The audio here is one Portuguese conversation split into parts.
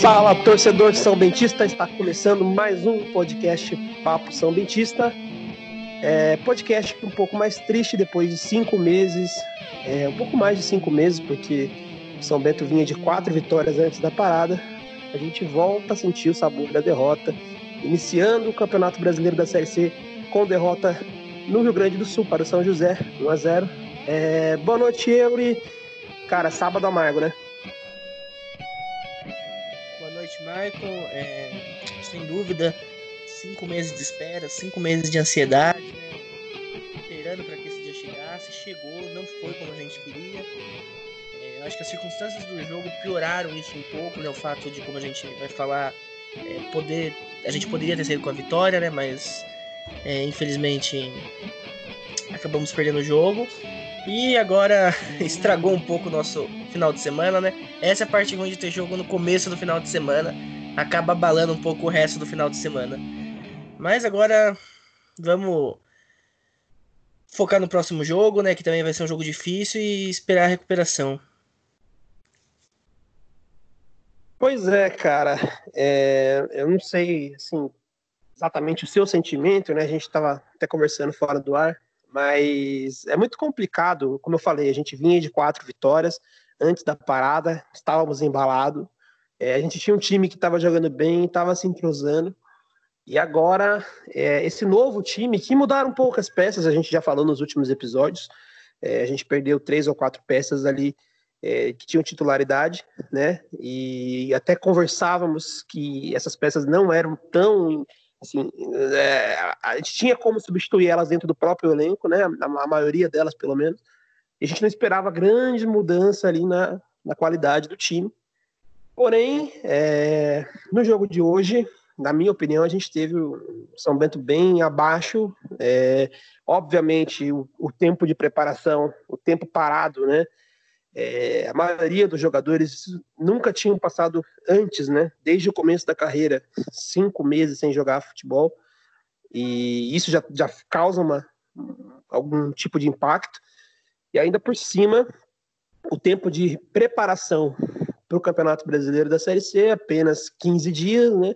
Fala, torcedor São Bentista, está começando mais um podcast Papo São Bentista. É, podcast um pouco mais triste depois de cinco meses, é, um pouco mais de cinco meses, porque o São Bento vinha de quatro vitórias antes da parada. A gente volta a sentir o sabor da derrota, iniciando o Campeonato Brasileiro da Série C com derrota no Rio Grande do Sul para o São José, 1 a 0. É, boa noite, Eury. Cara, sábado amargo, né? Michael, é, sem dúvida, cinco meses de espera, cinco meses de ansiedade, né? esperando para que esse dia chegasse, chegou, não foi como a gente queria. É, acho que as circunstâncias do jogo pioraram isso um pouco, né? O fato de, como a gente vai falar, é, poder, a gente poderia ter saído com a vitória, né? Mas é, infelizmente acabamos perdendo o jogo. E agora estragou um pouco o nosso final de semana, né? Essa é a parte ruim de ter jogo no começo do final de semana. Acaba abalando um pouco o resto do final de semana. Mas agora vamos focar no próximo jogo, né? Que também vai ser um jogo difícil e esperar a recuperação. Pois é, cara. É, eu não sei, assim, exatamente o seu sentimento, né? A gente estava até conversando fora do ar mas é muito complicado, como eu falei, a gente vinha de quatro vitórias antes da parada, estávamos embalados, é, a gente tinha um time que estava jogando bem, estava se entrosando, e agora é, esse novo time, que mudaram poucas peças, a gente já falou nos últimos episódios, é, a gente perdeu três ou quatro peças ali é, que tinham titularidade, né? E até conversávamos que essas peças não eram tão Assim, é, a gente tinha como substituir elas dentro do próprio elenco, né? A, a, maioria delas, pelo menos. E a gente não esperava grande mudança ali na, na qualidade do time. Porém, é, no jogo de hoje, na minha opinião, a gente teve o São Bento bem abaixo. É, obviamente, o, o, tempo de preparação, o tempo parado, né? É, a maioria dos jogadores nunca tinham passado antes, né? Desde o começo da carreira, cinco meses sem jogar futebol. E isso já, já causa uma, algum tipo de impacto. E ainda por cima, o tempo de preparação para o Campeonato Brasileiro da Série C apenas 15 dias, né?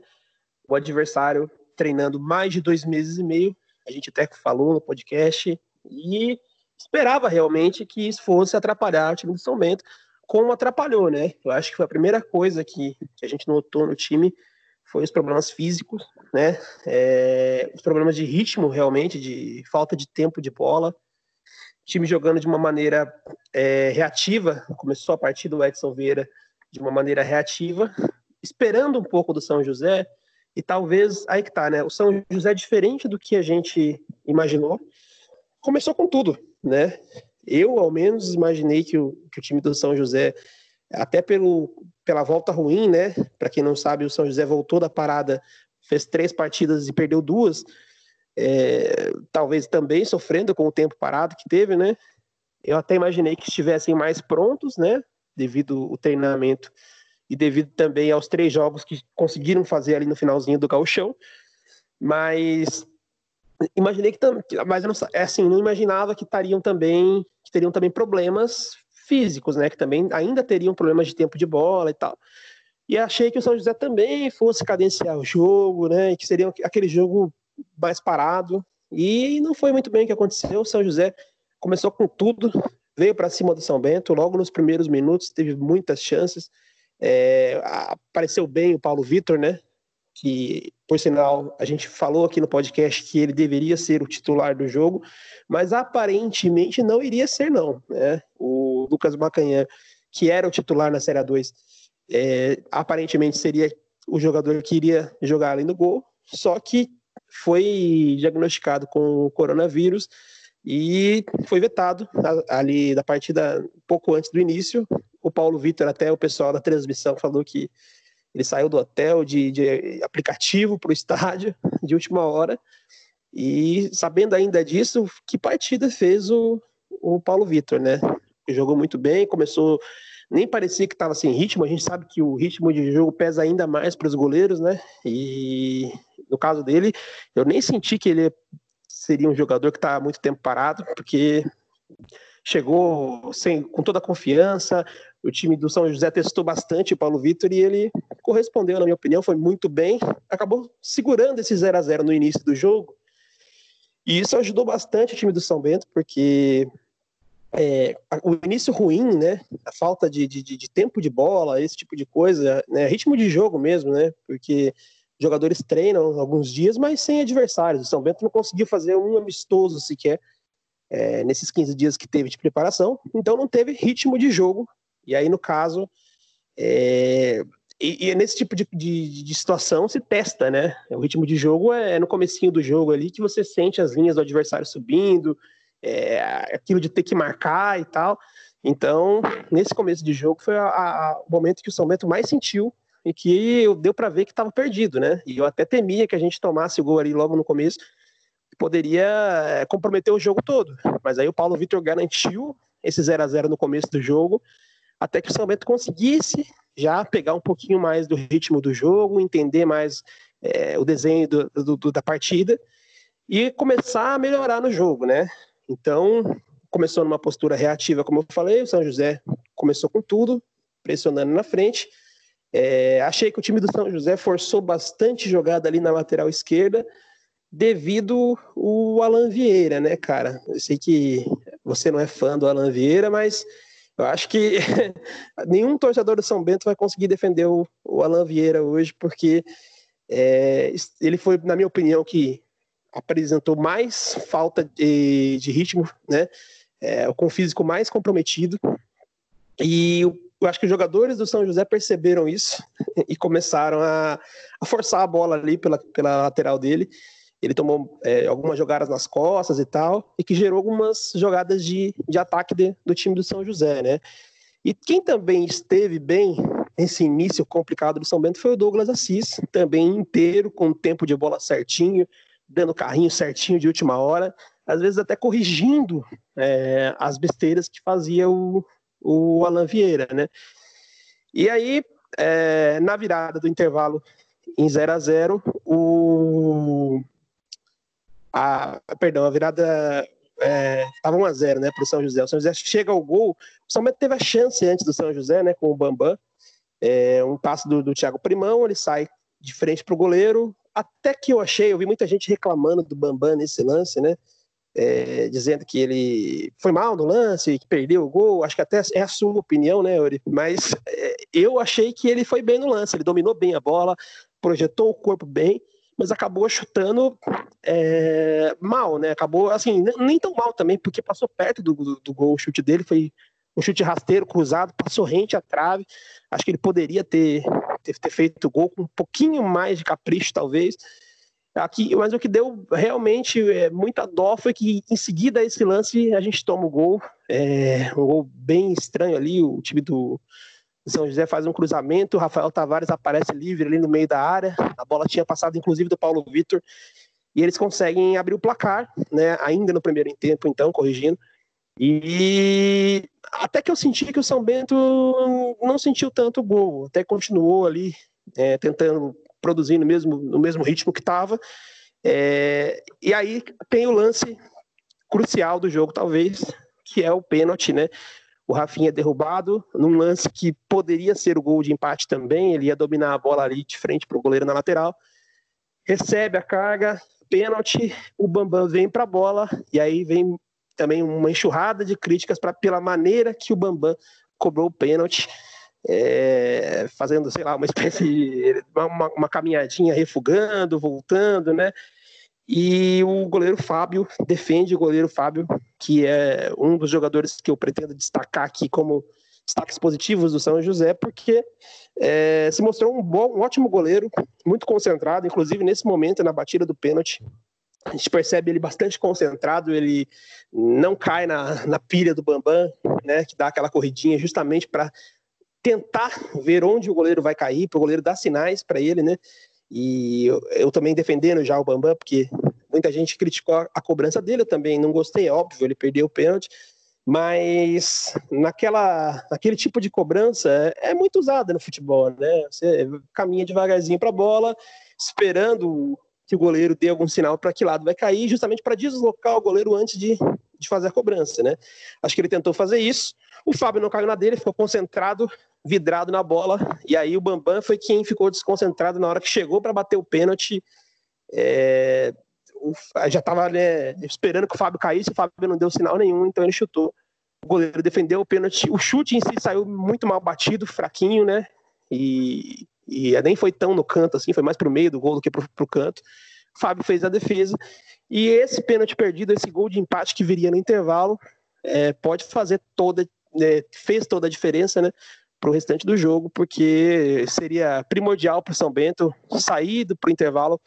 O adversário treinando mais de dois meses e meio. A gente até falou no podcast. E esperava realmente que isso fosse atrapalhar o time do São Bento, como atrapalhou, né? Eu acho que foi a primeira coisa que, que a gente notou no time foi os problemas físicos, né? É, os problemas de ritmo, realmente, de falta de tempo de bola. O time jogando de uma maneira é, reativa, começou a partir do Edson Vieira de uma maneira reativa, esperando um pouco do São José, e talvez aí que tá, né? O São José é diferente do que a gente imaginou. Começou com tudo, né? Eu, ao menos, imaginei que o, que o time do São José, até pelo, pela volta ruim, né? Para quem não sabe, o São José voltou da parada, fez três partidas e perdeu duas. É, talvez também sofrendo com o tempo parado que teve, né? Eu até imaginei que estivessem mais prontos, né? Devido ao treinamento e devido também aos três jogos que conseguiram fazer ali no finalzinho do gauchão. Mas imaginei que também, mas eu não, é assim, não imaginava que estariam também, que teriam também problemas físicos, né? Que também ainda teriam problemas de tempo de bola e tal. E achei que o São José também fosse cadenciar o jogo, né? E que seria aquele jogo mais parado. E não foi muito bem o que aconteceu. O São José começou com tudo, veio para cima do São Bento. Logo nos primeiros minutos teve muitas chances. É, apareceu bem o Paulo Vitor, né? Que, por sinal, a gente falou aqui no podcast que ele deveria ser o titular do jogo, mas aparentemente não iria ser, não. Né? O Lucas Macanhã, que era o titular na Série 2, é, aparentemente seria o jogador que iria jogar ali no gol, só que foi diagnosticado com o coronavírus e foi vetado ali da partida pouco antes do início. O Paulo Vitor, até o pessoal da transmissão, falou que ele saiu do hotel de, de aplicativo para o estádio de última hora. E sabendo ainda disso, que partida fez o, o Paulo Vitor, né? Jogou muito bem, começou. Nem parecia que estava sem ritmo. A gente sabe que o ritmo de jogo pesa ainda mais para os goleiros, né? E no caso dele, eu nem senti que ele seria um jogador que está muito tempo parado, porque chegou sem, com toda a confiança. O time do São José testou bastante o Paulo Vitor e ele correspondeu, na minha opinião, foi muito bem. Acabou segurando esse 0 a 0 no início do jogo. E isso ajudou bastante o time do São Bento, porque é, o início ruim, né? A falta de, de, de, tempo de bola, esse tipo de coisa, né? Ritmo de jogo mesmo, né? Porque jogadores treinam alguns dias, mas sem adversários. O São Bento não conseguiu fazer um amistoso sequer é, nesses 15 dias que teve de preparação, então não teve ritmo de jogo. E aí, no caso, é, e, e, nesse tipo de, de, de, situação se testa, né? O ritmo de jogo é, é no comecinho do jogo ali que você sente as linhas do adversário subindo, é, aquilo de ter que marcar e tal. Então, nesse começo de jogo foi a, a, o momento que o São Bento mais sentiu e que deu para ver que estava perdido, né? E eu até temia que a gente tomasse o gol ali logo no começo, poderia é, comprometer o jogo todo. Mas aí o Paulo Vitor garantiu esse 0 a 0 no começo do jogo, até que o São Bento conseguisse já pegar um pouquinho mais do ritmo do jogo, entender mais é, o desenho do, do, da partida e começar a melhorar no jogo, né? Então, começou numa postura reativa, como eu falei, o São José começou com tudo, pressionando na frente. É, achei que o time do São José forçou bastante jogada ali na lateral esquerda, devido o Alan Vieira, né, cara? Eu sei que você não é fã do Alan Vieira, mas eu acho que nenhum torcedor do São Bento vai conseguir defender o, o Alan Vieira hoje, porque é, ele foi, na minha opinião, que apresentou mais falta de, de ritmo, né? É, com o físico mais comprometido. E eu, acho que os jogadores do São José perceberam isso e começaram a, a forçar a bola ali pela, pela lateral dele ele tomou é, algumas jogadas nas costas e tal, e que gerou algumas jogadas de, de ataque de, do time do São José, né? E quem também esteve bem nesse início complicado do São Bento foi o Douglas Assis, também inteiro, com o tempo de bola certinho, dando carrinho certinho de última hora, às vezes até corrigindo é, as besteiras que fazia o, o Alan Vieira, né? E aí, é, na virada do intervalo em 0 a 0 o, a, perdão, a virada estava é, 1 a 0 né, para o São José. O São José chega ao gol. O São Bento teve a chance antes do São José, né, com o Bambam. É, um passe do, do Thiago Primão, ele sai de frente para o goleiro. Até que eu achei, eu vi muita gente reclamando do Bambam nesse lance, né? É, dizendo que ele foi mal no lance, que perdeu o gol. Acho que até é a sua opinião, né, Uri? Mas é, eu achei que ele foi bem no lance, ele dominou bem a bola, projetou o corpo bem mas acabou chutando é, mal, né? Acabou, assim, nem tão mal também, porque passou perto do, do, do, gol. O chute dele foi um chute rasteiro, cruzado, passou rente à trave. Acho que ele poderia ter, ter, ter feito o gol com um pouquinho mais de capricho, talvez. Aqui, mas o que deu realmente é, muita dó foi que em seguida a esse lance a gente toma o gol, é, um gol bem estranho ali, o time do, são José faz um cruzamento, Rafael Tavares aparece livre ali no meio da área. A bola tinha passado, inclusive, do Paulo Vitor. E eles conseguem abrir o placar, né? Ainda no primeiro tempo, então, corrigindo. E até que eu senti que o São Bento não sentiu tanto gol, até continuou ali é, tentando produzir no mesmo, no mesmo ritmo que estava. É, e aí tem o lance crucial do jogo, talvez, que é o pênalti, né? O Rafinha é derrubado num lance que poderia ser o gol de empate também. Ele ia dominar a bola ali de frente para o goleiro na lateral. Recebe a carga, pênalti. O Bambam vem para a bola e aí vem também uma enxurrada de críticas pra, pela maneira que o Bambam cobrou o pênalti. É, fazendo, sei lá, uma espécie de uma, uma caminhadinha, refugando, voltando, né? E o goleiro Fábio defende o goleiro Fábio, que é um dos jogadores que eu pretendo destacar aqui como destaques positivos do São José, porque é, se mostrou um, bom, um ótimo goleiro, muito concentrado, inclusive nesse momento na batida do pênalti. A gente percebe ele bastante concentrado, ele não cai na, na pilha do Bambam, né, que dá aquela corridinha justamente para tentar ver onde o goleiro vai cair, para o goleiro dar sinais para ele, né? E eu, eu, também defendendo já o Bambam, porque muita gente criticou a, cobrança dele, eu também não gostei, é óbvio, ele perdeu o pênalti, mas naquela, naquele tipo de cobrança é, é muito usada no futebol, né? Você caminha devagarzinho para a bola, esperando que o goleiro dê algum sinal para que lado vai cair, justamente para deslocar o goleiro antes de, de fazer a cobrança, né? Acho que ele tentou fazer isso. O Fábio não caiu na dele, ficou concentrado, vidrado na bola, e aí o Bambam foi quem ficou desconcentrado na hora que chegou para bater o pênalti. É, já estava né, esperando que o Fábio caísse, o Fábio não deu sinal nenhum, então ele chutou. O goleiro defendeu o pênalti. O chute em si saiu muito mal batido, fraquinho, né? E, e nem foi tão no canto assim, foi mais para o meio do gol do que para o canto. Fábio fez a defesa. E esse pênalti perdido, esse gol de empate que viria no intervalo, é, pode fazer toda, é, fez toda a diferença, né? Para o restante do jogo, porque seria primordial para o São Bento sair para o intervalo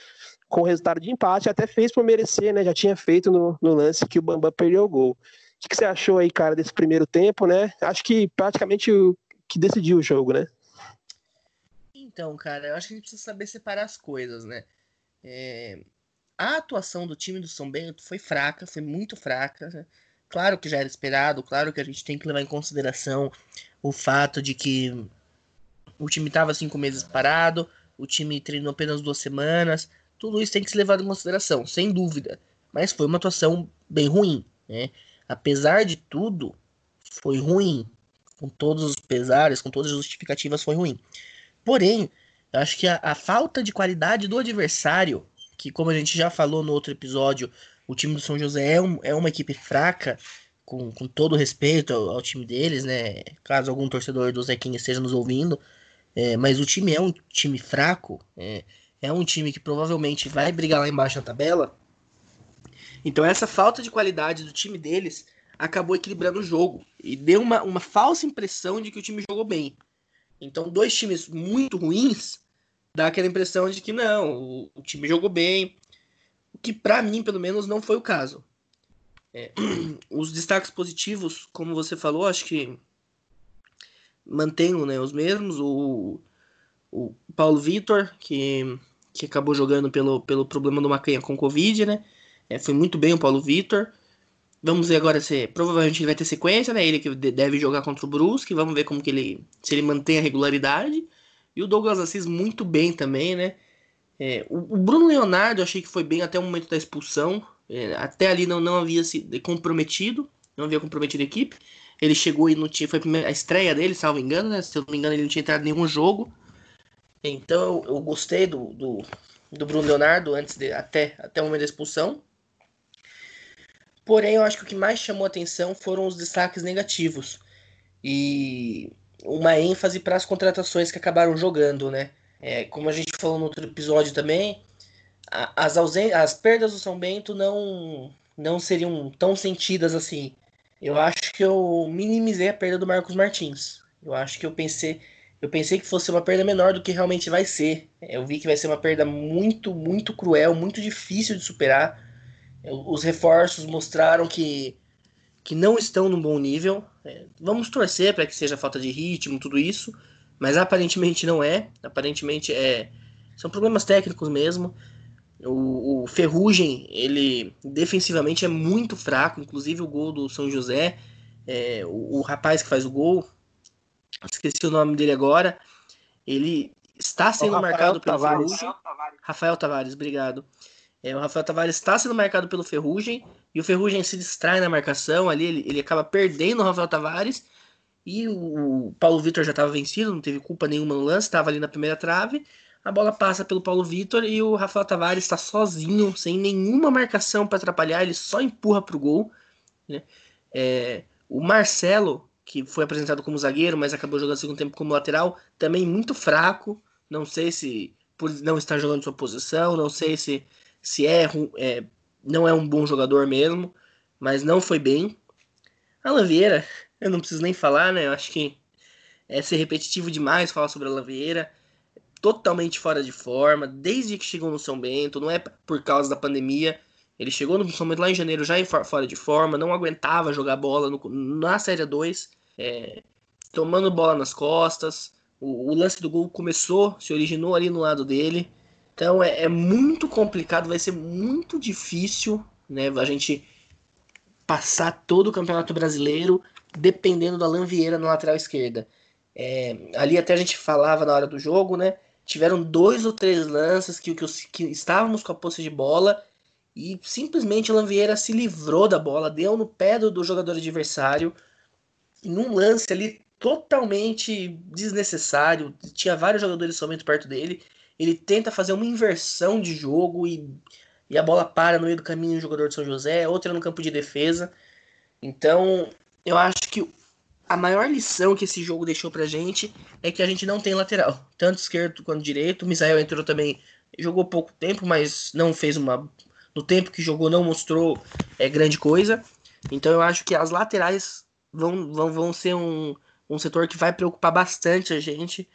com resultado de empate, até fez por merecer, né? Já tinha feito no, no lance que o Bambam perdeu o gol. O que, que, você achou aí, cara, desse primeiro tempo, né? Acho que praticamente o que decidiu o jogo, né? Então, cara, eu acho que a gente precisa saber separar as coisas, né? É... A atuação do time do São Bento foi fraca, foi muito fraca. Né? Claro que já era esperado, claro que a gente tem que levar em consideração o fato de que o time estava cinco meses parado, o time treinou apenas duas semanas, tudo isso tem que ser levado em consideração, sem dúvida. Mas foi uma atuação bem ruim, né? Apesar de tudo, foi ruim. Com todos os pesares, com todas as justificativas, foi ruim. Porém, eu acho que a, a falta de qualidade do adversário, que como a gente já falou no outro episódio, o time do São José é, um, é uma equipe fraca, com, com todo respeito ao, ao, time deles, né? Caso algum torcedor do Zequinha esteja nos ouvindo. É, mas o time é um time fraco. É, é um time que provavelmente vai brigar lá embaixo na tabela. Então essa falta de qualidade do time deles acabou equilibrando o jogo e deu uma, uma falsa impressão de que o time jogou bem. Então dois times muito ruins dá aquela impressão de que não, o, o time jogou bem, o que para mim pelo menos não foi o caso. É, os destaques positivos, como você falou, acho que mantenho né, os mesmos. O, o Paulo Vitor, que, que acabou jogando pelo, pelo problema do Macanha com Covid, né? É, foi muito bem o Paulo Vitor. Vamos ver agora se provavelmente ele vai ter sequência, né? Ele que deve jogar contra o Brusque, vamos ver como que ele se ele mantém a regularidade. E o Douglas Assis muito bem também, né? É, o, o, Bruno Leonardo eu achei que foi bem até o momento da expulsão. É, até ali não, não havia se comprometido, não havia comprometido a equipe. Ele chegou e não tinha. Foi a, estreia dele, salvo engano, né? Se eu não me engano, ele não tinha entrado em nenhum jogo. Então eu, eu gostei do, do, do, Bruno Leonardo antes de, até, até o momento da expulsão. Porém, eu acho que o que mais chamou atenção foram os destaques negativos. E uma ênfase para as contratações que acabaram jogando, né? É, como a gente falou no outro episódio também, as, ausen as perdas do São Bento não, não seriam tão sentidas assim. Eu acho que eu minimizei a perda do Marcos Martins. Eu acho que eu pensei eu pensei que fosse uma perda menor do que realmente vai ser. Eu vi que vai ser uma perda muito, muito cruel, muito difícil de superar. Os reforços mostraram que, que não estão num bom nível. É, vamos torcer para que seja falta de ritmo, tudo isso, mas aparentemente não é. Aparentemente é são problemas técnicos mesmo. O, o Ferrugem, ele defensivamente é muito fraco, inclusive o gol do São José, é, o, o rapaz que faz o gol, esqueci o nome dele agora. Ele está sendo marcado pelo Tavares. Ferrugem. Rafael Tavares, obrigado. É, o Rafael Tavares está sendo marcado pelo Ferrugem e o Ferrugem se distrai na marcação ali, ele, ele acaba perdendo o Rafael Tavares e o, o Paulo Vitor já estava vencido, não teve culpa nenhuma no lance, estava ali na primeira trave. A bola passa pelo Paulo Vitor e o Rafael Tavares está sozinho, sem nenhuma marcação para atrapalhar, ele só empurra para o gol. Né? É, o Marcelo que foi apresentado como zagueiro, mas acabou jogando segundo tempo como lateral, também muito fraco. Não sei se por não estar jogando sua posição, não sei se, se é, é não é um bom jogador mesmo, mas não foi bem. A Vieira, eu não preciso nem falar, né? Eu acho que é ser repetitivo demais falar sobre a Vieira. Totalmente fora de forma, desde que chegou no São Bento, não é por causa da pandemia, ele chegou no São Bento lá em janeiro já fora de forma, não aguentava jogar bola no, na Série 2 é, tomando bola nas costas. O, o, lance do gol começou, se originou ali no lado dele. Então é, é muito complicado, vai ser muito difícil né, a gente passar todo o Campeonato Brasileiro dependendo do Alan Vieira na lateral esquerda. É, ali até a gente falava na hora do jogo, né? Tiveram dois ou três lances que, que, que estávamos com a posse de bola e simplesmente o Lanvieira se livrou da bola, deu no pé do, do jogador adversário, num lance ali totalmente desnecessário. Tinha vários jogadores somente perto dele. Ele tenta fazer uma inversão de jogo e, e a bola para no meio do caminho do jogador de São José, outra no campo de defesa. Então, eu acho que a maior lição que esse jogo deixou pra gente é que a gente não tem lateral, tanto esquerdo quanto direito. O Misael entrou também, jogou pouco tempo, mas não fez uma no tempo que jogou não mostrou é, grande coisa. Então eu acho que as laterais vão, vão, vão ser um, um setor que vai preocupar bastante a gente.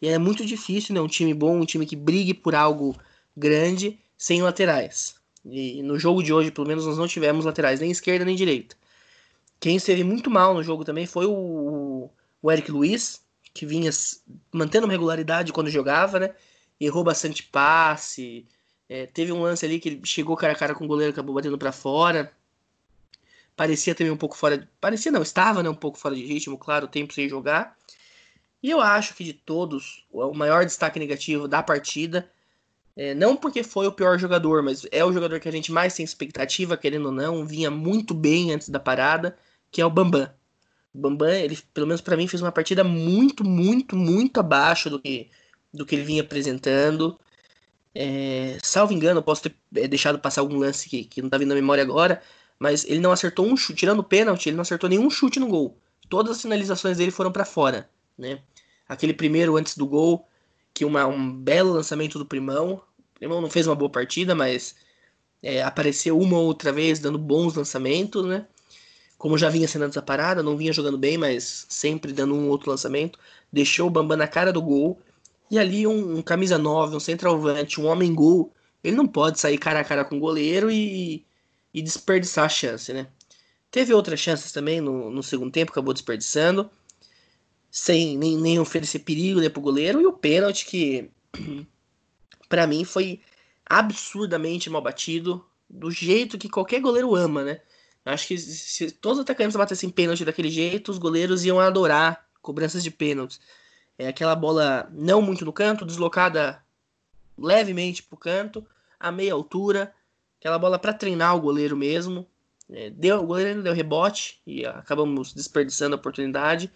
E é muito difícil, né? Um time bom, um time que brigue por algo grande sem laterais. E no jogo de hoje, pelo menos, nós não tivemos laterais, nem esquerda nem direita. Quem esteve muito mal no jogo também foi o, o Eric Luiz, que vinha mantendo uma regularidade quando jogava, né? Errou bastante passe, é, teve um lance ali que ele chegou cara a cara com o goleiro, acabou batendo para fora. Parecia também um pouco fora. Parecia não, estava né, um pouco fora de ritmo, claro, tempo sem jogar. E eu acho que de todos, o maior destaque negativo da partida, é, não porque foi o pior jogador, mas é o jogador que a gente mais tem expectativa, querendo ou não, vinha muito bem antes da parada, que é o Bambam. O Bambam, ele, pelo menos para mim, fez uma partida muito, muito, muito abaixo do que, do que ele vinha apresentando. É, salvo engano, posso ter é, deixado passar algum lance que, que não tá vindo na memória agora, mas ele não acertou um chute, tirando o pênalti, ele não acertou nenhum chute no gol. Todas as finalizações dele foram para fora, né? Aquele primeiro antes do gol, que uma, um belo lançamento do Primão. O Primão não fez uma boa partida, mas é, apareceu uma ou outra vez dando bons lançamentos, né? Como já vinha sendo antes da parada, não vinha jogando bem, mas sempre dando um outro lançamento. Deixou o Bambam na cara do gol e ali um, um camisa 9, um centroavante, um homem gol, ele não pode sair cara a cara com o goleiro e, e desperdiçar a chance, né? Teve outras chances também no, no segundo tempo, acabou desperdiçando, sem nem, nem oferecer perigo né, pro goleiro, e o pênalti que, para mim, foi absurdamente mal batido, do jeito que qualquer goleiro ama, né? Acho que se todos os atacantes batessem pênalti daquele jeito, os goleiros iam adorar cobranças de pênaltis. É aquela bola não muito no canto, deslocada levemente para o canto, a meia altura. Aquela bola para treinar o goleiro mesmo. É, deu, o goleiro deu rebote e acabamos desperdiçando a oportunidade.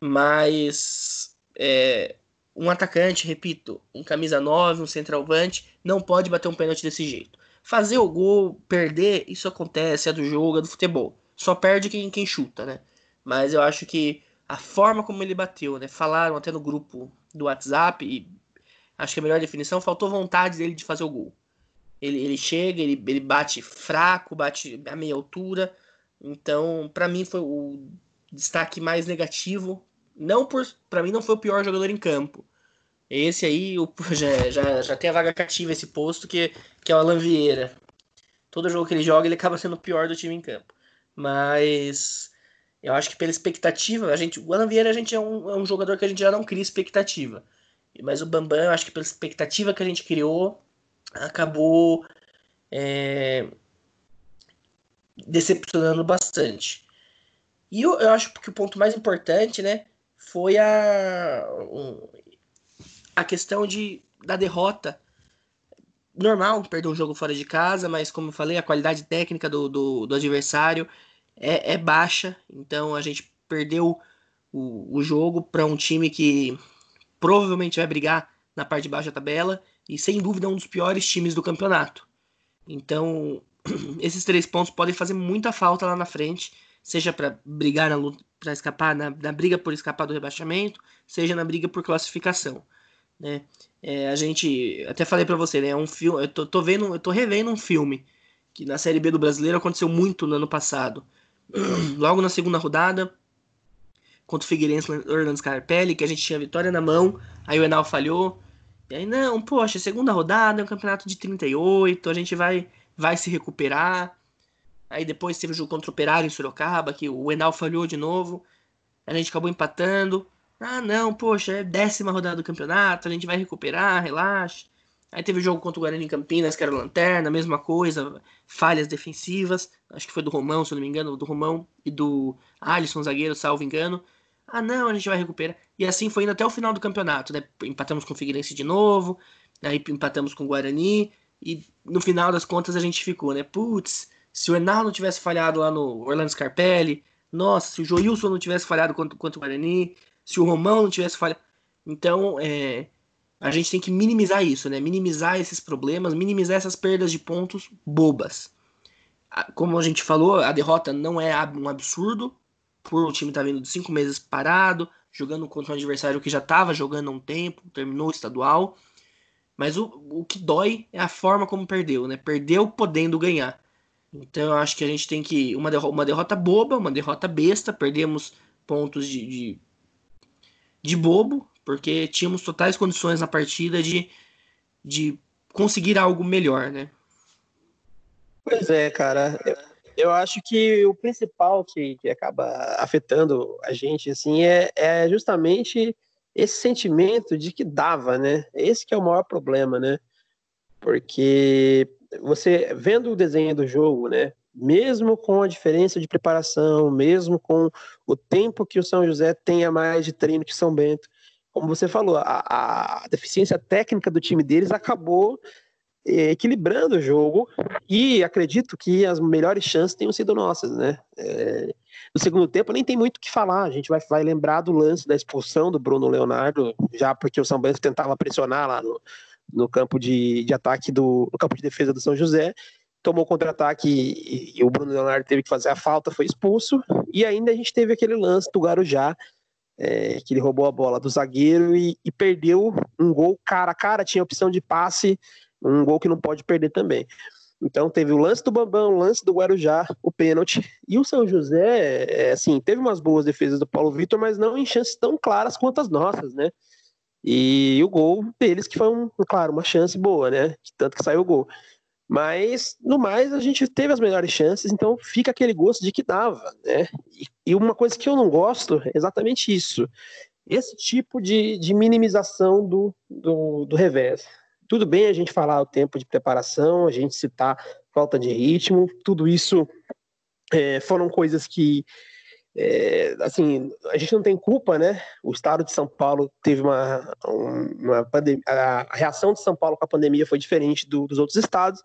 Mas é, um atacante, repito, um camisa 9, um centralvante, não pode bater um pênalti desse jeito. Fazer o gol, perder, isso acontece, é do jogo, é do futebol. Só perde quem, quem chuta, né? Mas eu acho que a forma como ele bateu, né? Falaram até no grupo do WhatsApp e acho que a melhor definição faltou vontade dele de fazer o gol. Ele, ele chega, ele, ele bate fraco, bate a meia altura. Então, para mim foi o destaque mais negativo. Não por, para mim não foi o pior jogador em campo. Esse aí o, já, já, já tem a vaga cativa esse posto que, que é o Alan Vieira. Todo jogo que ele joga, ele acaba sendo o pior do time em campo. Mas eu acho que pela expectativa, a gente, o Alan Vieira a gente é um, é um jogador que a gente já não cria expectativa. Mas o Bambam, eu acho que pela expectativa que a gente criou, acabou é, decepcionando bastante. E eu, eu, acho que o ponto mais importante, né, foi a, a questão de, da derrota. Normal perder um jogo fora de casa, mas como eu falei, a qualidade técnica do, do, do adversário é, é baixa, então a gente perdeu o, o jogo para um time que provavelmente vai brigar na parte de baixo da tabela e sem dúvida é um dos piores times do campeonato. Então, esses três pontos podem fazer muita falta lá na frente, seja para brigar na luta, para escapar na, na, briga por escapar do rebaixamento, seja na briga por classificação, né? É, a gente até falei para você, né? É um filme, eu tô, tô, vendo, eu tô revendo um filme que na Série B do Brasileiro aconteceu muito no ano passado. logo na segunda rodada, contra o Figueirense Orlando Scarpelli, que a gente tinha a vitória na mão, aí o Enal falhou. E aí, não, poxa, segunda rodada, é um campeonato de 38, a gente vai, vai se recuperar. Aí depois teve o jogo contra o Operário em Sorocaba, que o Enal falhou de novo. A gente acabou empatando. Ah, não, poxa, é décima rodada do campeonato, a gente vai recuperar, relaxa. Aí teve o jogo contra o Guarani em Campinas, que era lanterna, mesma coisa, falhas defensivas. Acho que foi do Romão, se eu não me engano, do Romão e do Alisson, zagueiro, salvo engano. Ah, não, a gente vai recuperar. E assim foi indo até o final do campeonato, né? Empatamos com o Figueirense de novo, aí empatamos com o Guarani. e no final das contas a gente ficou, né? Putz, se o Enal não tivesse falhado lá no Orlando Scarpelli, nossa, se o Joilson não tivesse falhado contra, contra o Guarani, se o Romão não tivesse falhado. Então, é, a gente tem que minimizar isso, né? Minimizar esses problemas, minimizar essas perdas de pontos bobas. Como a gente falou, a derrota não é um absurdo, por o time estar tá vindo de cinco meses parado, jogando contra um adversário que já estava jogando há um tempo, terminou o estadual. Mas o, o que dói é a forma como perdeu, né? Perdeu podendo ganhar. Então eu acho que a gente tem que. Uma derrota, uma derrota boba, uma derrota besta, perdemos pontos de, de, de bobo, porque tínhamos totais condições na partida de, de conseguir algo melhor, né? Pois é, cara. Eu, acho que o principal que, que acaba afetando a gente assim é, é justamente esse sentimento de que dava, né? Esse que é o maior problema, né? Porque você vendo o desenho do jogo, né? Mesmo com a diferença de preparação, mesmo com o tempo que o São José tenha mais de treino que São Bento, como você falou, a, a deficiência técnica do time deles acabou é, equilibrando o jogo e acredito que as melhores chances tenham sido nossas, né? É, no segundo tempo nem tem muito o que falar, a gente vai, vai lembrar do lance da expulsão do Bruno Leonardo, já porque o São Bento tentava pressionar lá no, no campo de, de ataque do no campo de defesa do São José, tomou contra-ataque e, e, o Bruno Leonardo teve que fazer a falta, foi expulso, e ainda a gente teve aquele lance do Garujá, é, que ele roubou a bola do zagueiro e, e, perdeu um gol cara a cara, tinha opção de passe, um gol que não pode perder também. Então teve o lance do Bambam, o lance do Guarujá, o pênalti. E o São José, é, assim, teve umas boas defesas do Paulo Vitor, mas não em chances tão claras quanto as nossas, né? E o gol deles, que foi, um, claro, uma chance boa, né? Tanto que saiu o gol. Mas, no mais, a gente teve as melhores chances, então fica aquele gosto de que dava, né? E, e uma coisa que eu não gosto é exatamente isso. Esse tipo de, de minimização do, do, do revés. Tudo bem a gente falar o tempo de preparação, a gente citar falta de ritmo, tudo isso é, foram coisas que é, assim, a gente não tem culpa, né? O estado de São Paulo teve uma, uma pandemia, a reação de São Paulo com a pandemia foi diferente do, dos outros estados.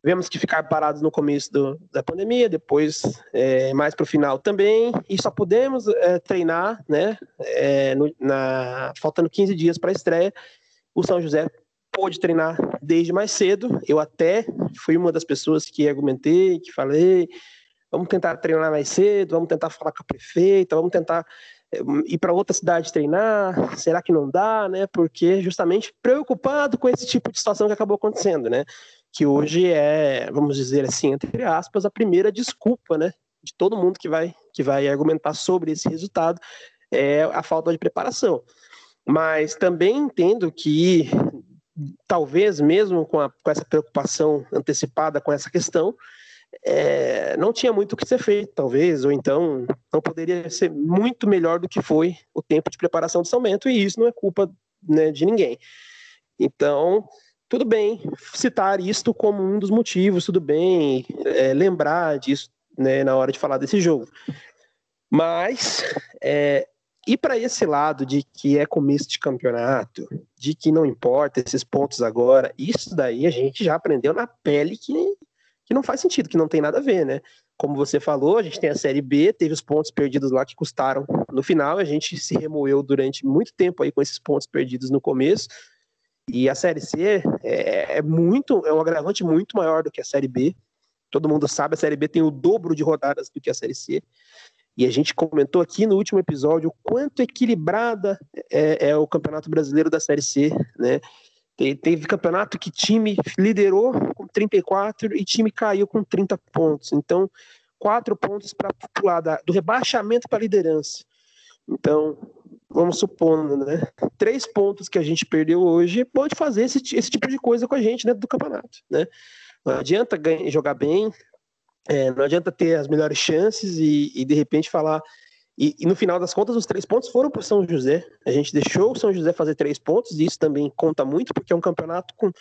Tivemos que ficar parados no começo do, da pandemia, depois é, mais para o final também, e só pudemos é, treinar, né, é, no, na, faltando 15 dias para a estreia. O São José pôde treinar desde mais cedo. Eu até fui uma das pessoas que argumentei, que falei, vamos tentar treinar mais cedo, vamos tentar falar com a prefeita, vamos tentar é, ir para outra cidade treinar, será que não dá, né? Porque justamente preocupado com esse tipo de situação que acabou acontecendo, né? que hoje é, vamos dizer assim, entre aspas, a primeira desculpa, né, de todo mundo que vai, que vai argumentar sobre esse resultado, é a falta de preparação. Mas também entendo que, talvez mesmo com, a, com essa preocupação antecipada com essa questão, é, não tinha muito o que ser feito, talvez, ou então não poderia ser muito melhor do que foi o tempo de preparação do São Bento, e isso não é culpa né, de ninguém. Então, tudo bem citar isto como um dos motivos, tudo bem é, lembrar disso né, na hora de falar desse jogo. Mas é, ir para esse lado de que é começo de campeonato, de que não importa esses pontos agora, isso daí a gente já aprendeu na pele que, que não faz sentido, que não tem nada a ver, né? Como você falou, a gente tem a Série B, teve os pontos perdidos lá que custaram no final, a gente se remoeu durante muito tempo aí com esses pontos perdidos no começo, e a Série C é, é, muito, é um agravante muito maior do que a Série B. Todo mundo sabe, a Série B tem o dobro de rodadas do que a Série C. E a gente comentou aqui no último episódio o quanto equilibrada é, é o Campeonato Brasileiro da Série C, né? Teve campeonato que time liderou com 34 e time caiu com 30 pontos. Então, quatro pontos para pular do rebaixamento para a liderança. Então, vamos supondo, né? Três pontos que a gente perdeu hoje pode fazer esse, esse tipo de coisa com a gente dentro do campeonato, né? Não adianta ganhar, jogar bem, é, não adianta ter as melhores chances e, e de repente falar. E, e, no final das contas, os três pontos foram para o São José. A gente deixou o São José fazer três pontos, e isso também conta muito, porque é um campeonato com,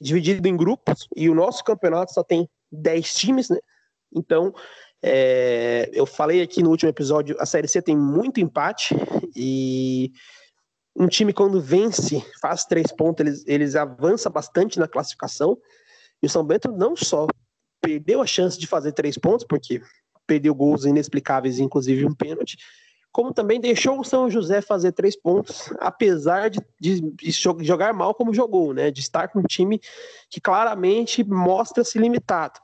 dividido em grupos, e o nosso campeonato só tem dez times, né? Então, é, eu falei aqui no último episódio, a Série C tem muito empate e um time quando vence, faz três pontos, eles, eles avança bastante na classificação. E o São Bento não só perdeu a chance de fazer três pontos, porque perdeu gols inexplicáveis, inclusive um pênalti, como também deixou o São José fazer três pontos, apesar de, de, de, jogar mal como jogou, né? De estar com um time que claramente mostra-se limitado.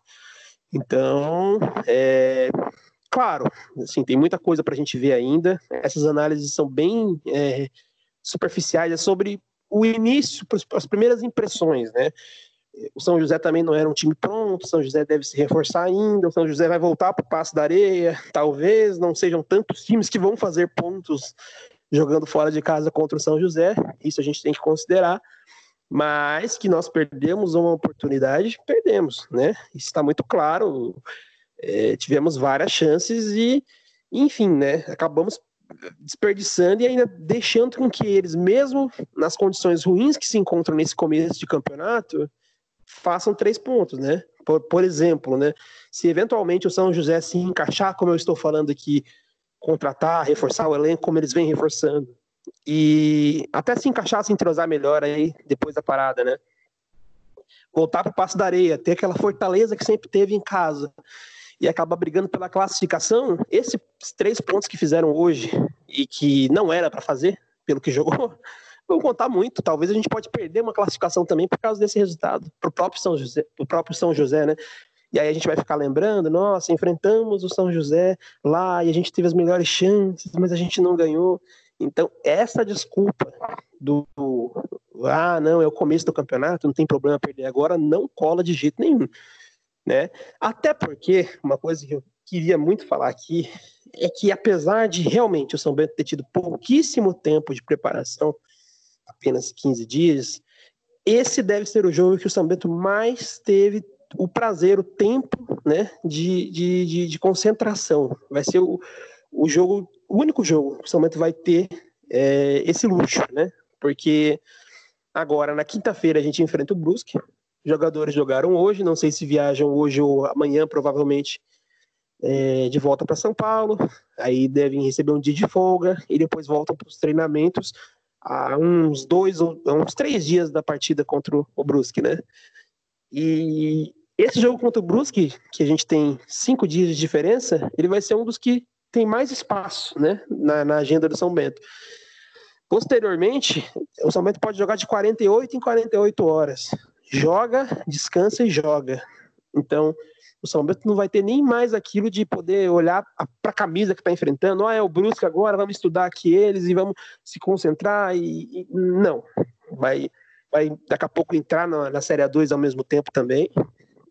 Então, é, claro, assim, tem muita coisa para a gente ver ainda. Essas análises são bem é, superficiais, é sobre o início, as primeiras impressões, né? O São José também não era um time pronto, o São José deve se reforçar ainda, o São José vai voltar para o Passo da Areia, talvez não sejam tantos times que vão fazer pontos jogando fora de casa contra o São José, isso a gente tem que considerar, mas que nós perdemos uma oportunidade, perdemos, né? Isso está muito claro, é, tivemos várias chances e, enfim, né, acabamos desperdiçando e ainda deixando com que eles, mesmo nas condições ruins que se encontram nesse começo de campeonato, façam três pontos, né? Por, por exemplo, né? Se eventualmente o São José se encaixar, como eu estou falando aqui, contratar, reforçar o elenco, como eles vêm reforçando, e até se encaixar, se entrosar melhor aí depois da parada, né? Voltar para o Passo da Areia, ter aquela fortaleza que sempre teve em casa e acabar brigando pela classificação, esses três pontos que fizeram hoje e que não era para fazer, pelo que jogou, vão contar muito. Talvez a gente pode perder uma classificação também por causa desse resultado, para o próprio São José, pro próprio São José, né? E aí a gente vai ficar lembrando, nossa, enfrentamos o São José lá e a gente teve as melhores chances, mas a gente não ganhou. Então, essa desculpa do ah, não, é o começo do campeonato, não tem problema perder agora, não cola de jeito nenhum, né? Até porque uma coisa que eu queria muito falar aqui é que apesar de realmente o São Bento ter tido pouquíssimo tempo de preparação, apenas 15 dias, esse deve ser o jogo que o São Bento mais teve o prazer, o tempo né, de, de, de, de concentração. Vai ser o, o jogo, o único jogo que o São Bento vai ter é, esse luxo, né? Porque agora, na quinta-feira, a gente enfrenta o Brusque. Jogadores jogaram hoje, não sei se viajam hoje ou amanhã, provavelmente, é, de volta para São Paulo. Aí devem receber um dia de folga e depois voltam para os treinamentos há uns dois ou uns três dias da partida contra o Brusque, né? E esse jogo contra o Brusque, que a gente tem cinco dias de diferença, ele vai ser um dos que tem mais espaço, né, na, na agenda do São Bento. Posteriormente, o São Bento pode jogar de 48 em 48 horas. Joga, descansa e joga. Então, o São Bento não vai ter nem mais aquilo de poder olhar para a camisa que está enfrentando. Ah, é o Brusque agora, vamos estudar aqui eles e vamos se concentrar. E, e não, vai, vai daqui a pouco entrar na, na Série A2 ao mesmo tempo também.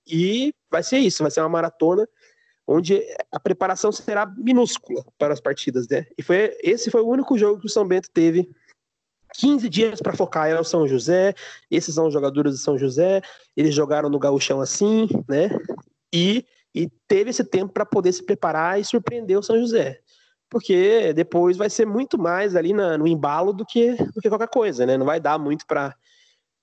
E vai ser isso, vai ser uma maratona onde a preparação será minúscula para as partidas, né? E foi esse foi o único jogo que o São Bento teve 15 dias para focar era o São José, esses são os jogadores do São José, eles jogaram no gauchão assim, né? E, e teve esse tempo para poder se preparar e surpreender o São José. Porque depois vai ser muito mais ali na, no embalo do que, do que qualquer coisa, né? Não vai dar muito para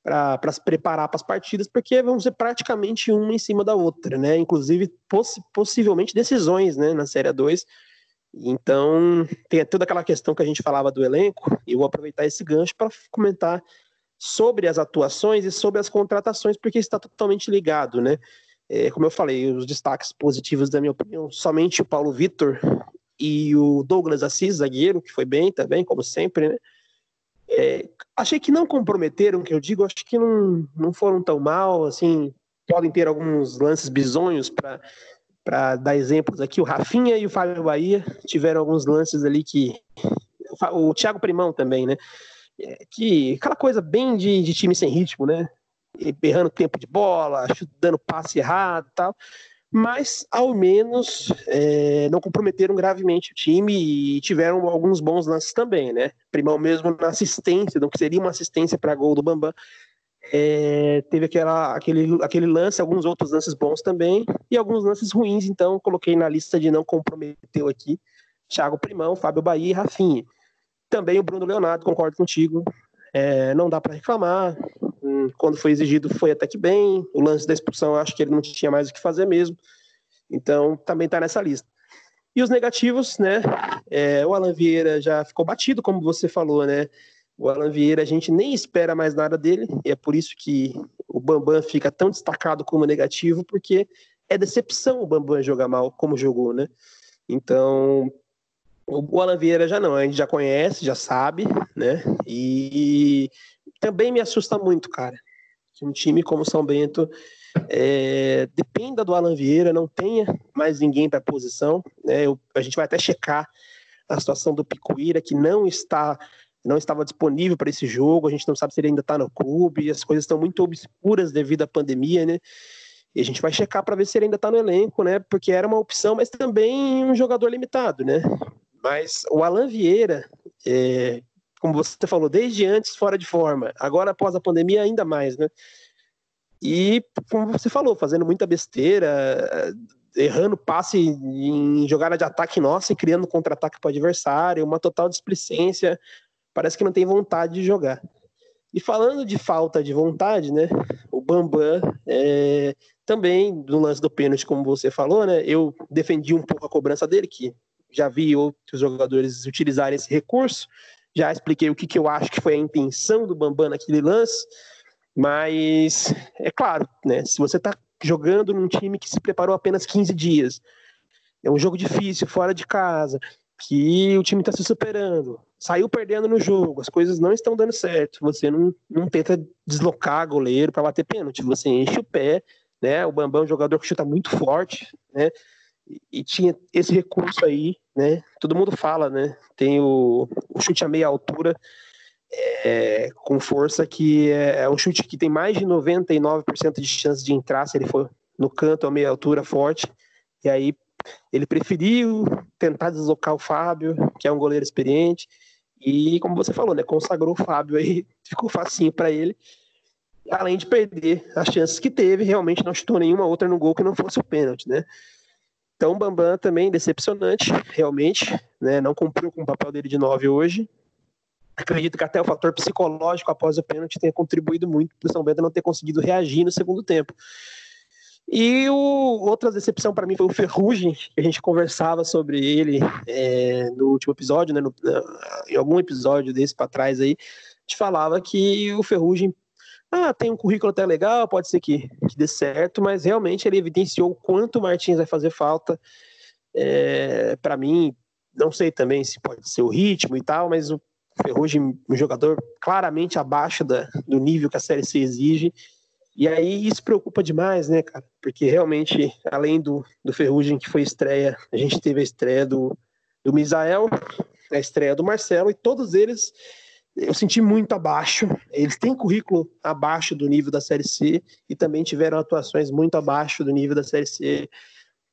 para se preparar para as partidas, porque vão ser praticamente uma em cima da outra, né? Inclusive, poss possivelmente decisões, né, na Série 2. Então, tem toda aquela questão que a gente falava do elenco, e eu vou aproveitar esse gancho para comentar sobre as atuações e sobre as contratações, porque está totalmente ligado, né? É, como eu falei, os destaques positivos, da minha opinião, somente o Paulo Vitor e o Douglas Assis, zagueiro, que foi bem também, como sempre, né? É, achei que não comprometeram, que eu digo, acho que não, não foram tão mal, assim, podem ter alguns lances bizonhos para para dar exemplos aqui, o Rafinha e o Fábio Bahia tiveram alguns lances ali que o Thiago Primão também, né? É, que aquela coisa bem de, de time sem ritmo, né? Errando tempo de bola, dando passe errado tal, mas ao menos é, não comprometeram gravemente o time e tiveram alguns bons lances também, né? Primão mesmo na assistência, não que seria uma assistência para gol do Bambam, é, teve aquela, aquele, aquele lance, alguns outros lances bons também, e alguns lances ruins, então coloquei na lista de não comprometeu aqui Thiago Primão, Fábio Bahia e Rafinha. Também o Bruno Leonardo, concordo contigo, é, não dá para reclamar, quando foi exigido foi até que bem. O lance da expulsão, acho que ele não tinha mais o que fazer mesmo. Então, também está nessa lista. E os negativos, né? É, o Alan Vieira já ficou batido, como você falou, né? O Alan Vieira, a gente nem espera mais nada dele, e é por isso que o Bambam fica tão destacado como negativo, porque é decepção o Bambam jogar mal como jogou, né? Então, o Alan Vieira já não, a gente já conhece, já sabe, né? E também me assusta muito, cara. Que um time como São Bento é, dependa do Alan Vieira, não tenha mais ninguém para a posição. Né? Eu, a gente vai até checar a situação do Picuíra, que não está não estava disponível para esse jogo, a gente não sabe se ele ainda está no clube, as coisas estão muito obscuras devido à pandemia, né? E a gente vai checar para ver se ele ainda está no elenco, né? Porque era uma opção, mas também um jogador limitado, né? Mas o Alan Vieira, é, como você falou, desde antes fora de forma, agora após a pandemia ainda mais, né? E como você falou, fazendo muita besteira, errando passe em jogada de ataque nossa e criando contra-ataque para o adversário, uma total displicência, parece que não tem vontade de jogar. E falando de falta de vontade, né? O Bambam é, também no lance do pênalti, como você falou, né? Eu defendi um pouco a cobrança dele, que já vi outros jogadores utilizarem esse recurso. Já expliquei o que, que eu acho que foi a intenção do Bambam naquele lance. Mas é claro, né? Se você está jogando num time que se preparou apenas 15 dias, é um jogo difícil, fora de casa, que o time está se superando, saiu perdendo no jogo, as coisas não estão dando certo. Você não, não tenta deslocar goleiro para bater pênalti, você enche o pé, né? O Bambam é um jogador que chuta muito forte, né? E, tinha esse recurso aí, né? Todo mundo fala, né? Tem o, o chute a meia altura é, com força, que é, é um chute que tem mais de 99% de chance de entrar se ele for no canto a meia altura forte. E aí ele preferiu tentar deslocar o Fábio, que é um goleiro experiente, e como você falou, né, consagrou o Fábio aí, ficou facinho para ele. Além de perder as chances que teve, realmente não chutou nenhuma outra no gol que não fosse o pênalti, né? Então, o Bambam também decepcionante, realmente, né? Não cumpriu com o papel dele de 9 hoje. Acredito que até o fator psicológico após o pênalti tenha contribuído muito para o São Bento não ter conseguido reagir no segundo tempo. E o, outra decepção para mim foi o Ferrugem, que a gente conversava sobre ele é, no último episódio, né, no, em algum episódio desse para trás aí, a gente falava que o Ferrugem ah, tem um currículo até legal, pode ser que, que dê certo, mas realmente ele evidenciou o quanto o Martins vai fazer falta. É, para mim, não sei também se pode ser o ritmo e tal, mas o Ferrugem, um jogador claramente abaixo da, do nível que a Série C exige, e aí isso preocupa demais, né, cara? Porque realmente, além do, do Ferrugem, que foi estreia, a gente teve a estreia do, do Misael, a estreia do Marcelo, e todos eles eu senti muito abaixo. Eles têm currículo abaixo do nível da Série C e também tiveram atuações muito abaixo do nível da Série C.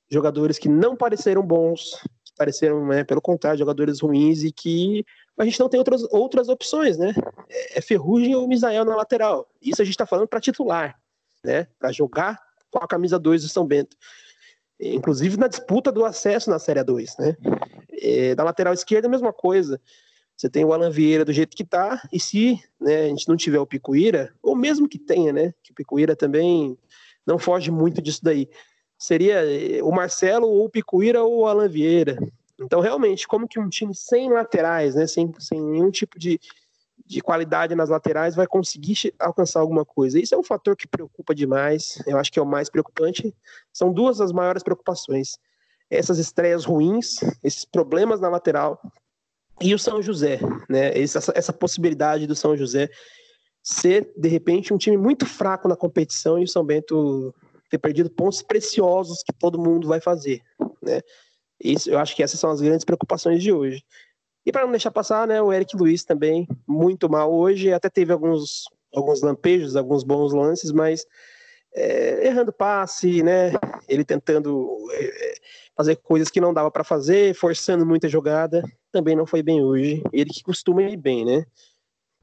Jogadores que não pareceram bons, que pareceram, né, pelo contrário, jogadores ruins e que a gente não tem outras, outras opções, né? É, é Ferrugem ou Misael na lateral. Isso a gente está falando para titular, né? Para jogar com a camisa 2 do São Bento. Inclusive na disputa do acesso na Série 2, né? É, na lateral esquerda, a mesma coisa. Você tem o Alan Vieira do jeito que tá, e se né, a gente não tiver o Picuíra, ou mesmo que tenha, né? Que o Picuíra também não foge muito disso daí. Seria eh, o Marcelo, ou o Picuíra, ou o Alan Vieira. Então, realmente, como que um time sem laterais, né, sem, sem nenhum tipo de, de qualidade nas laterais, vai conseguir alcançar alguma coisa? Isso é um fator que preocupa demais, eu acho que é o mais preocupante. São duas das maiores preocupações. Essas estreias ruins, esses problemas na lateral, e o São José, né? Essa, essa possibilidade do São José ser, de repente, um time muito fraco na competição e o São Bento ter perdido pontos preciosos que todo mundo vai fazer, né? Isso, eu acho que essas são as grandes preocupações de hoje. E para não deixar passar, né, o Eric Luiz também muito mal hoje, até teve alguns, alguns lampejos, alguns bons lances, mas é, errando passe, né, ele tentando é, fazer coisas que não dava para fazer, forçando muita jogada, também não foi bem hoje. Ele que costuma ir bem, né?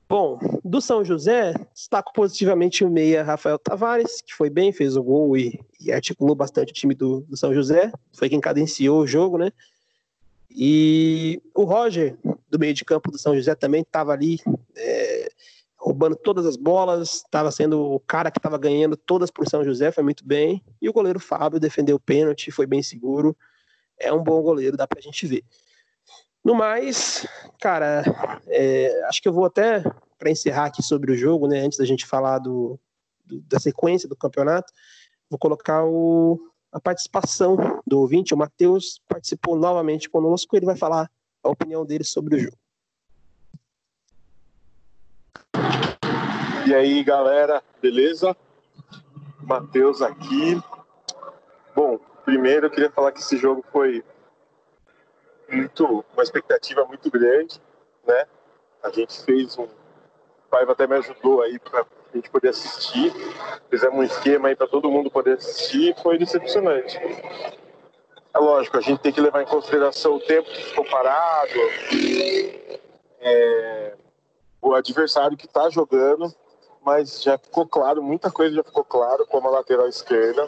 Bom, do São José, destaco positivamente o meia Rafael Tavares, que foi bem, fez o gol e, e articulou bastante o time do, do, São José, foi quem cadenciou o jogo, né? E o Roger, do meio de campo do São José, também estava ali é, roubando todas as bolas, estava sendo o cara que estava ganhando todas por São José, foi muito bem. E o goleiro Fábio defendeu o pênalti, foi bem seguro. É um bom goleiro, dá para a gente ver. No mais, cara, é, acho que eu vou até para encerrar aqui sobre o jogo, né? Antes da gente falar do, do da sequência do campeonato, vou colocar o, a participação do ouvinte. O Matheus participou novamente conosco. Ele vai falar a opinião dele sobre o jogo. E aí, galera, beleza? Matheus aqui. Bom, primeiro eu queria falar que esse jogo foi muito, uma expectativa muito grande, né? A gente fez um, o Paiva até me ajudou aí para a gente poder assistir, fizemos um esquema aí para todo mundo poder assistir, foi decepcionante. É lógico, a gente tem que levar em consideração o tempo que ficou parado, é, o adversário que está jogando, mas já ficou claro, muita coisa já ficou claro, como a lateral esquerda,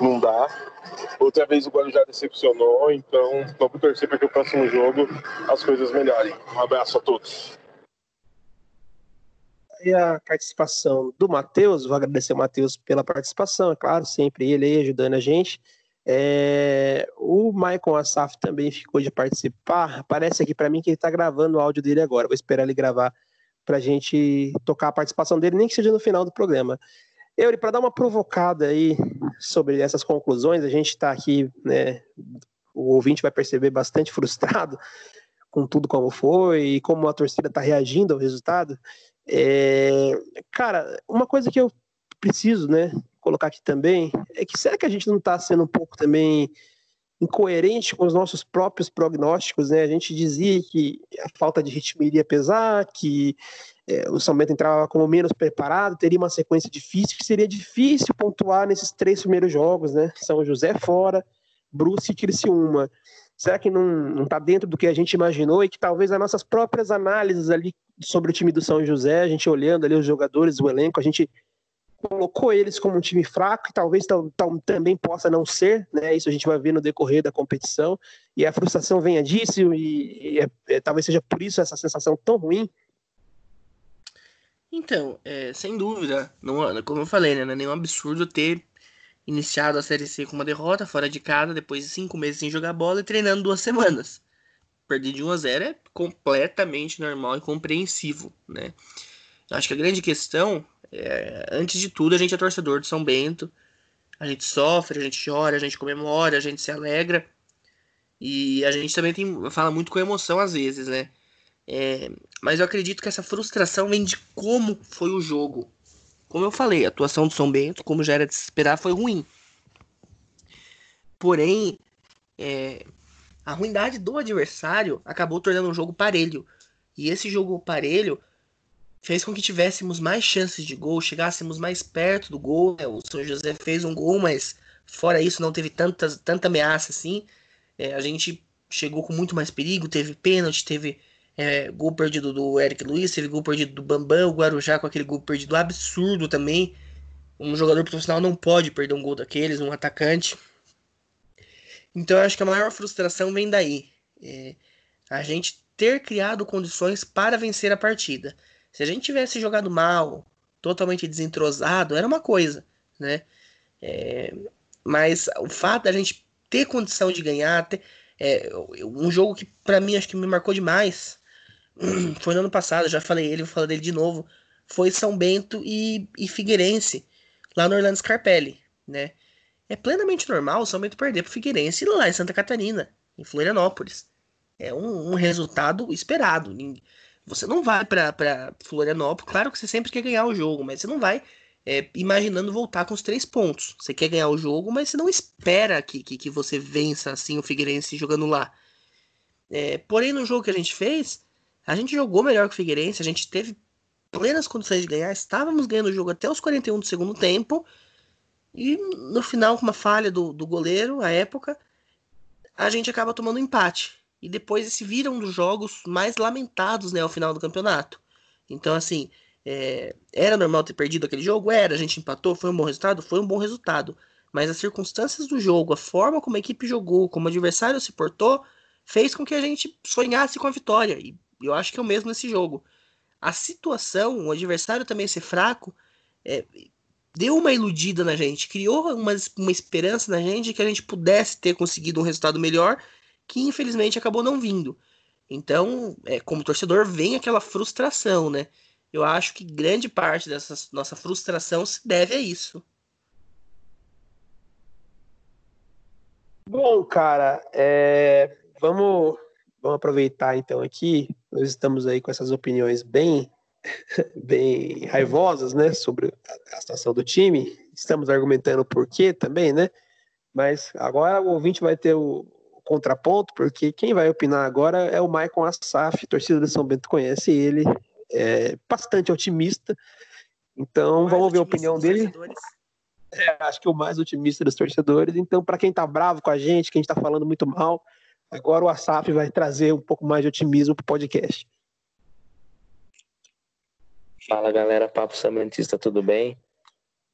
não dá. Outra vez o Guarujá decepcionou, então vamos torcer para que o próximo jogo as coisas melhorem. Um abraço a todos. E a participação do Matheus, vou agradecer ao Matheus pela participação, é claro, sempre ele aí ajudando a gente. É, o Michael Assaf também ficou de participar. Parece aqui para mim que ele está gravando o áudio dele agora. Vou esperar ele gravar para a gente tocar a participação dele, nem que seja no final do programa. Eury, para dar uma provocada aí sobre essas conclusões, a gente está aqui, né? O ouvinte vai perceber bastante frustrado com tudo como foi e como a torcida está reagindo ao resultado. É, cara, uma coisa que eu preciso, né, colocar aqui também é que será que a gente não está sendo um pouco também incoerente com os nossos próprios prognósticos, né? A gente dizia que a falta de ritmo iria pesar, que é, o São Bento entrava como menos preparado, teria uma sequência difícil, que seria difícil pontuar nesses três primeiros jogos, né? São José fora, Bruce e Criciúma. Será que não está dentro do que a gente imaginou e que talvez as nossas próprias análises ali sobre o time do São José, a gente olhando ali os jogadores, o elenco, a gente colocou eles como um time fraco e talvez também possa não ser, né? Isso a gente vai ver no decorrer da competição e a frustração venha disso e, e é, é, talvez seja por isso essa sensação tão ruim. Então, é, sem dúvida, não, como eu falei, né, não é nenhum absurdo ter iniciado a Série C com uma derrota fora de casa, depois de cinco meses sem jogar bola e treinando duas semanas. Perder de 1 a 0 é completamente normal e compreensivo, né? Acho que a grande questão é, antes de tudo, a gente é torcedor de São Bento. A gente sofre, a gente chora, a gente comemora, a gente se alegra. E a gente também tem, fala muito com emoção às vezes, né? É, mas eu acredito que essa frustração vem de como foi o jogo. Como eu falei, a atuação do São Bento, como já era de se esperar, foi ruim. Porém, é, a ruindade do adversário acabou tornando um jogo parelho. E esse jogo parelho fez com que tivéssemos mais chances de gol, chegássemos mais perto do gol. Né? O São José fez um gol, mas fora isso não teve tanta, tanta ameaça assim. É, a gente chegou com muito mais perigo, teve pênalti, teve é, gol perdido do Eric Luiz, teve gol perdido do Bambam, o Guarujá com aquele gol perdido absurdo também. Um jogador profissional não pode perder um gol daqueles, um atacante. Então eu acho que a maior frustração vem daí. É, a gente ter criado condições para vencer a partida. Se a gente tivesse jogado mal, totalmente desentrosado, era uma coisa, né? É, mas o fato da gente ter condição de ganhar, ter, é, um jogo que para mim acho que me marcou demais, foi no ano passado, já falei ele, vou falar dele de novo, foi São Bento e, e Figueirense, lá no Orlando Scarpelli, né? É plenamente normal o São Bento perder pro Figueirense lá em Santa Catarina, em Florianópolis. É um, um resultado esperado. Você não vai para Florianópolis, claro que você sempre quer ganhar o jogo, mas você não vai é, imaginando voltar com os três pontos. Você quer ganhar o jogo, mas você não espera que, que, que você vença assim o Figueirense jogando lá. É, porém, no jogo que a gente fez, a gente jogou melhor que o Figueirense, a gente teve plenas condições de ganhar, estávamos ganhando o jogo até os 41 do segundo tempo, e no final, com uma falha do, do goleiro, à época, a gente acaba tomando empate e depois esse vira um dos jogos mais lamentados né, ao final do campeonato. Então, assim, é, era normal ter perdido aquele jogo? Era, a gente empatou, foi um bom resultado? Foi um bom resultado. Mas as circunstâncias do jogo, a forma como a equipe jogou, como o adversário se portou, fez com que a gente sonhasse com a vitória. E eu acho que é o mesmo nesse jogo. A situação, o adversário também ser fraco, é, deu uma iludida na gente, criou uma, uma esperança na gente que a gente pudesse ter conseguido um resultado melhor que infelizmente acabou não vindo. Então, é, como torcedor, vem aquela frustração, né? Eu acho que grande parte dessa nossa frustração se deve a isso. Bom, cara, é, vamos, vamos aproveitar então aqui. Nós estamos aí com essas opiniões bem, bem raivosas, né, sobre a, situação do time. Estamos argumentando por quê também, né? Mas agora o ouvinte vai ter o, contraponto, porque quem vai opinar agora é o Maicon Assaf, torcida de São Bento conhece ele, é bastante otimista. Então vamos ver a opinião dele. É, acho que o mais otimista dos torcedores. Então, para quem está bravo com a gente, quem está falando muito mal, agora o Asaf vai trazer um pouco mais de otimismo para o podcast. Fala galera, Papo Sambentista, tudo bem?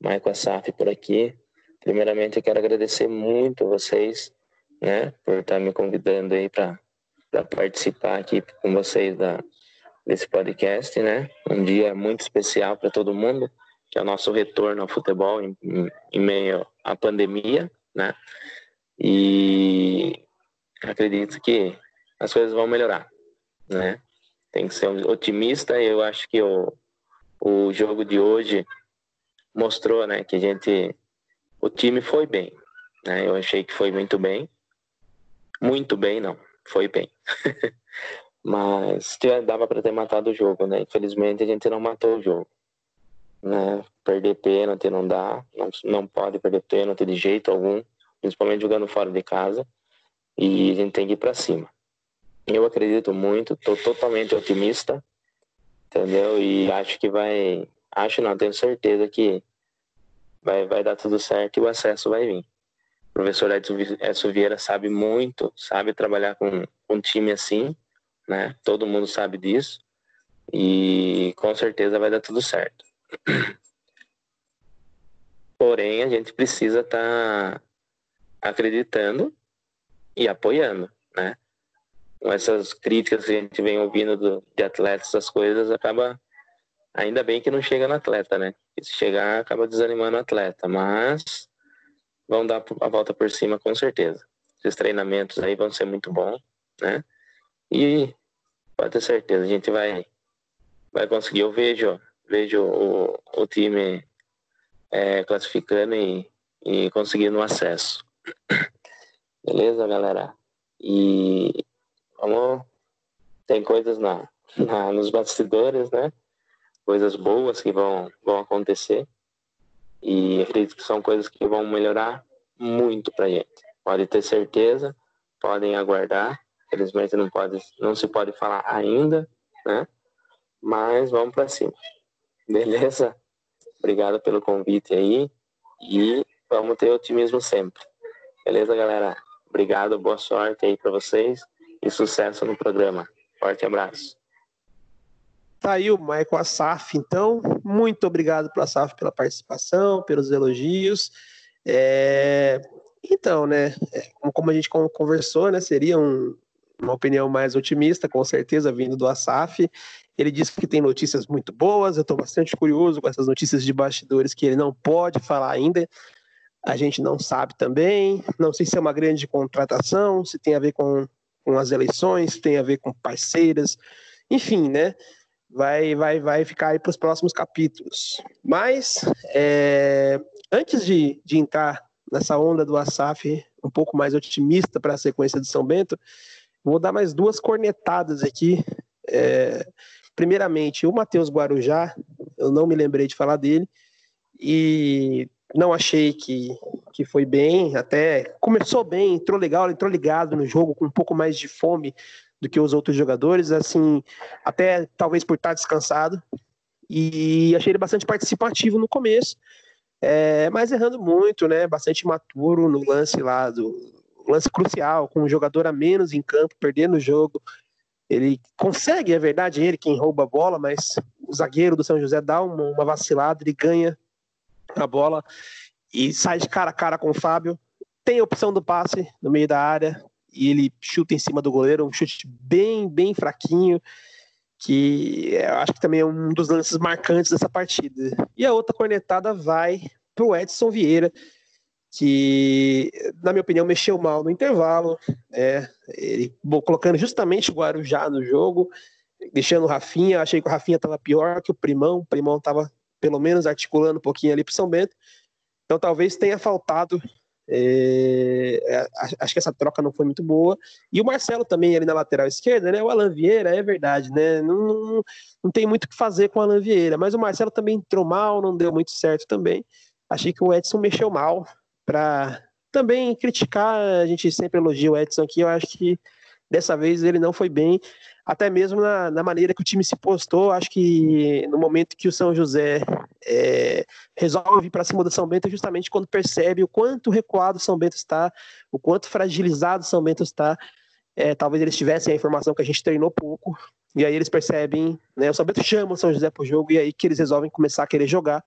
Maicon Asaf por aqui. Primeiramente, eu quero agradecer muito a vocês né, por estar me convidando aí para participar aqui com vocês da, desse podcast, né? Um dia muito especial para todo mundo, que é o nosso retorno ao futebol em, em, meio à pandemia, né? E acredito que as coisas vão melhorar, né? Tem que ser otimista e eu acho que o, o jogo de hoje mostrou, né, que a gente o time foi bem, né? Eu achei que foi muito bem. Muito bem, não. Foi bem. Mas dava para ter matado o jogo, né? Infelizmente a gente não matou o jogo. Né? Perder pênalti não dá, não, não pode perder pênalti de jeito algum, principalmente jogando fora de casa. E a gente tem que ir para cima. Eu acredito muito, estou totalmente otimista, entendeu? E acho que vai, acho não, tenho certeza que vai, vai dar tudo certo e o acesso vai vir professor Edson Vieira sabe muito, sabe trabalhar com um time assim, né? Todo mundo sabe disso. E com certeza vai dar tudo certo. Porém, a gente precisa estar tá acreditando e apoiando, né? Com essas críticas que a gente vem ouvindo do, de atletas, essas coisas, acaba. Ainda bem que não chega no atleta, né? se chegar, acaba desanimando o atleta. Mas vão dar a volta por cima com certeza. Esses treinamentos aí vão ser muito bons, né? E pode ter certeza, a gente vai, vai conseguir. Eu vejo, vejo o, o time é, classificando e, e conseguindo acesso. Beleza, galera? E vamos. Tem coisas na, na, nos bastidores, né? Coisas boas que vão, vão acontecer. E acredito que são coisas que vão melhorar muito pra gente. Pode ter certeza, podem aguardar. Felizmente não, pode, não se pode falar ainda, né? Mas vamos para cima. Beleza? Obrigado pelo convite aí e vamos ter otimismo sempre. Beleza, galera? Obrigado, boa sorte aí para vocês e sucesso no programa. Forte abraço. Tá aí o Michael Assaf, então. Muito obrigado pela Assaf pela participação, pelos elogios. É... Então, né, é, como a gente conversou, né, seria um, uma opinião mais otimista, com certeza, vindo do Assaf. Ele disse que tem notícias muito boas, eu estou bastante curioso com essas notícias de bastidores que ele não pode falar ainda. A gente não sabe também, não sei se é uma grande contratação, se tem a ver com, com as eleições, se tem a ver com parceiras, enfim, né? Vai, vai, vai ficar aí para os próximos capítulos. Mas, é, antes de, de entrar nessa onda do Asaf um pouco mais otimista para a sequência de São Bento, vou dar mais duas cornetadas aqui. É, primeiramente, o Matheus Guarujá, eu não me lembrei de falar dele, e não achei que, que foi bem, até começou bem, entrou legal, entrou ligado no jogo com um pouco mais de fome do que os outros jogadores, assim, até talvez por estar descansado. E achei ele bastante participativo no começo, é, mas errando muito, né? Bastante maturo no lance lá do lance crucial, com um jogador a menos em campo, perdendo o jogo. Ele consegue, é verdade, ele quem rouba a bola, mas o zagueiro do São José dá uma, uma vacilada, ele ganha a bola e sai de cara a cara com o Fábio. Tem a opção do passe no meio da área, e ele chuta em cima do goleiro, um chute bem, bem fraquinho, que eu acho que também é um dos lances marcantes dessa partida. E a outra cornetada vai pro Edson Vieira, que, na minha opinião, mexeu mal no intervalo, é, ele colocando justamente o Guarujá no jogo, deixando o Rafinha, achei que o Rafinha estava pior que o Primão, o Primão estava pelo menos articulando um pouquinho ali para São Bento, então talvez tenha faltado é, é acho que essa troca não foi muito boa. E o Marcelo também ali na lateral esquerda, né? O Alan Vieira, é verdade, né? Não, não, não tem muito o que fazer com o Alan Vieira, mas o Marcelo também entrou mal, não deu muito certo também. Achei que o Edson mexeu mal para também criticar. A gente sempre elogia o Edson aqui, eu acho que dessa vez ele não foi bem até mesmo na, na, maneira que o time se postou. Acho que no momento que o São José é, resolve para cima do São Bento, é justamente quando percebe o quanto recuado o São Bento está, o quanto fragilizado o São Bento está. É, talvez eles tivessem a informação que a gente treinou pouco, e aí eles percebem, né, o São Bento chama o São José para o jogo, e aí que eles resolvem começar a querer jogar.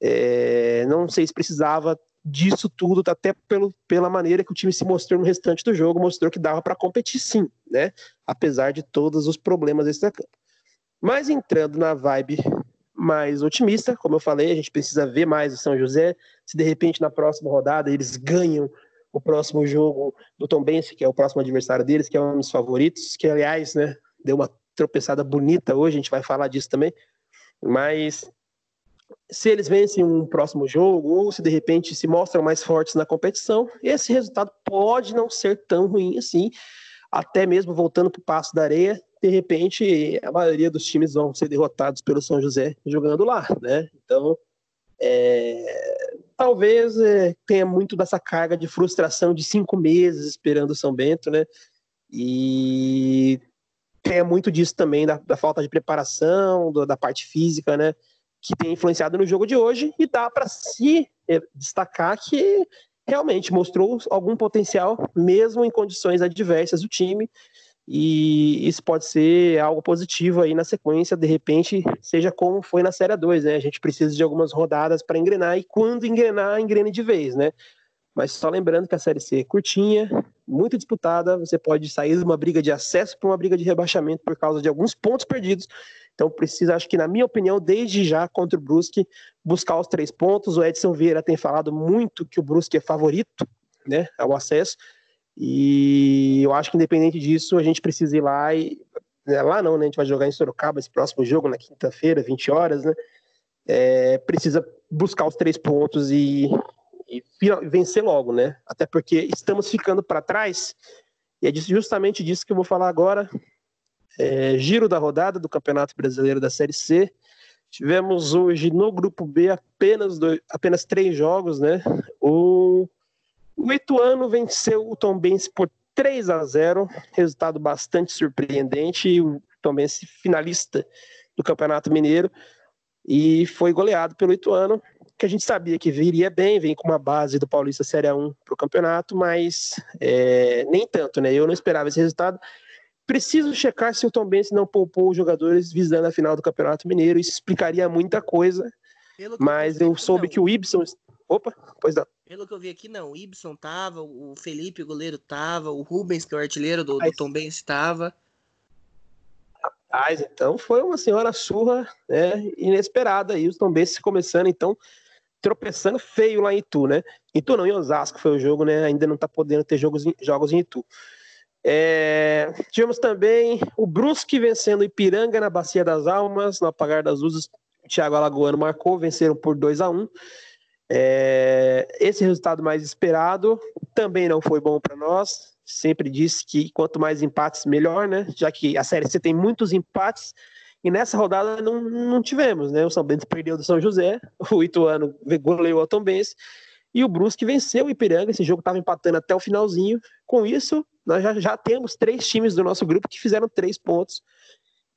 É, não sei se precisava disso tudo, até pelo, pela maneira que o time se mostrou no restante do jogo, mostrou que dava para competir sim, né? Apesar de todos os problemas desse campo. Mas entrando na vibe mais otimista, como eu falei, a gente precisa ver mais o São José. Se de repente na próxima rodada eles ganham o próximo jogo do Tom Bense, que é o próximo adversário deles, que é um dos favoritos, que aliás, né, deu uma tropeçada bonita hoje, a gente vai falar disso também. Mas se eles vencem um próximo jogo ou se de repente se mostram mais fortes na competição, esse resultado pode não ser tão ruim assim, até mesmo voltando para o passo da areia, de repente a maioria dos times vão ser derrotados pelo São José jogando lá, né? Então, é, talvez é, tenha muito dessa carga de frustração de cinco meses esperando o São Bento, né? E tenha muito disso também da, da falta de preparação, do, da parte física, né? Que tem influenciado no jogo de hoje e dá para se eh, destacar que realmente mostrou algum potencial, mesmo em condições adversas do time. E isso pode ser algo positivo aí na sequência, de repente, seja como foi na Série 2, né? A gente precisa de algumas rodadas para engrenar e quando engrenar, engrene de vez, né? Mas só lembrando que a Série C é curtinha, muito disputada, você pode sair de uma briga de acesso para uma briga de rebaixamento por causa de alguns pontos perdidos então precisa, acho que na minha opinião, desde já contra o Brusque, buscar os três pontos. O Edson Vieira tem falado muito que o Brusque é favorito, né, ao acesso. E eu acho que independente disso, a gente precisa ir lá e né, lá não, né? A gente vai jogar em Sorocaba esse próximo jogo na quinta-feira, 20 horas, né? É, precisa buscar os três pontos e, e, vencer logo, né? Até porque estamos ficando para trás. E é justamente disso que eu vou falar agora. É, giro da rodada do Campeonato Brasileiro da Série C. Tivemos hoje no grupo B apenas, dois, apenas três jogos, né? O, o Ituano venceu o Tombense por 3 a 0, resultado bastante surpreendente. O Tombense finalista do Campeonato Mineiro e foi goleado pelo Ituano, que a gente sabia que viria bem, vem com uma base do Paulista Série 1 para o campeonato, mas é, nem tanto, né? Eu não esperava esse resultado. Preciso checar se o Tom Benz não poupou os jogadores visando a final do Campeonato Mineiro. Isso explicaria muita coisa. Mas eu, eu soube não. que o Ibson. Opa, pois não. Pelo que eu vi aqui, não. O Ibson tava, o Felipe, o goleiro, tava, o Rubens, que é o artilheiro do, do Tom Benz, estava. Rapaz, então foi uma senhora surra né, inesperada aí. Os Tom Benz começando, então, tropeçando feio lá em Itu, né? Itu não, em Osasco foi o jogo, né? Ainda não tá podendo ter jogos, jogos em Itu. É, tivemos também o Brusque vencendo o Ipiranga na Bacia das Almas, no apagar das luzes. O Thiago Alagoano marcou, venceram por 2 a 1 é, Esse resultado mais esperado também não foi bom para nós. Sempre disse que quanto mais empates, melhor, né? Já que a Série C tem muitos empates. E nessa rodada não, não tivemos, né? O São Bento perdeu do São José, o Ituano goleou o Tom Benz, e o Brusque venceu o Ipiranga. Esse jogo estava empatando até o finalzinho. Com isso, nós já, já temos três times do nosso grupo que fizeram três pontos.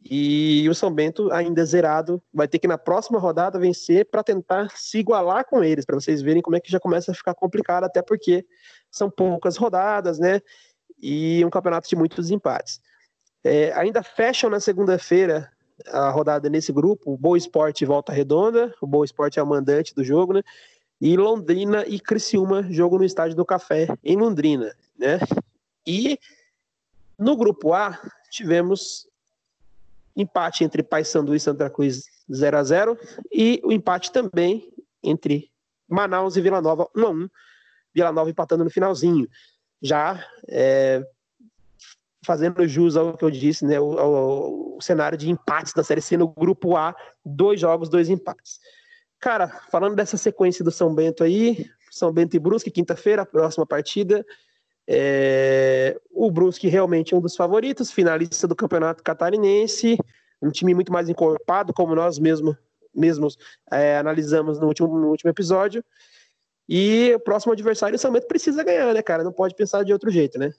E o São Bento, ainda zerado, vai ter que na próxima rodada vencer para tentar se igualar com eles, para vocês verem como é que já começa a ficar complicado, até porque são poucas rodadas, né? E um campeonato de muitos empates. É, ainda fecham na segunda-feira a rodada nesse grupo, o Boa Esporte volta redonda, o Boa Esporte é o mandante do jogo, né? E Londrina e Criciúma, jogo no Estádio do Café, em Londrina, né? E no grupo A, tivemos empate entre Paysandu e Santa Cruz 0 a 0 e o empate também entre Manaus e Vila Nova 1 a 1. Vila Nova empatando no finalzinho. Já é, fazendo jus ao que eu disse, né, o, cenário de empates da Série C no grupo A, dois jogos, dois empates. Cara, falando dessa sequência do São Bento aí, São Bento e Brusque, quinta-feira, próxima partida. É, o Brusque realmente é um dos favoritos, finalista do Campeonato Catarinense, um time muito mais encorpado, como nós mesmo, mesmos é, analisamos no último, no último episódio. E o próximo adversário, o São Bento precisa ganhar, né, cara? Não pode pensar de outro jeito, né?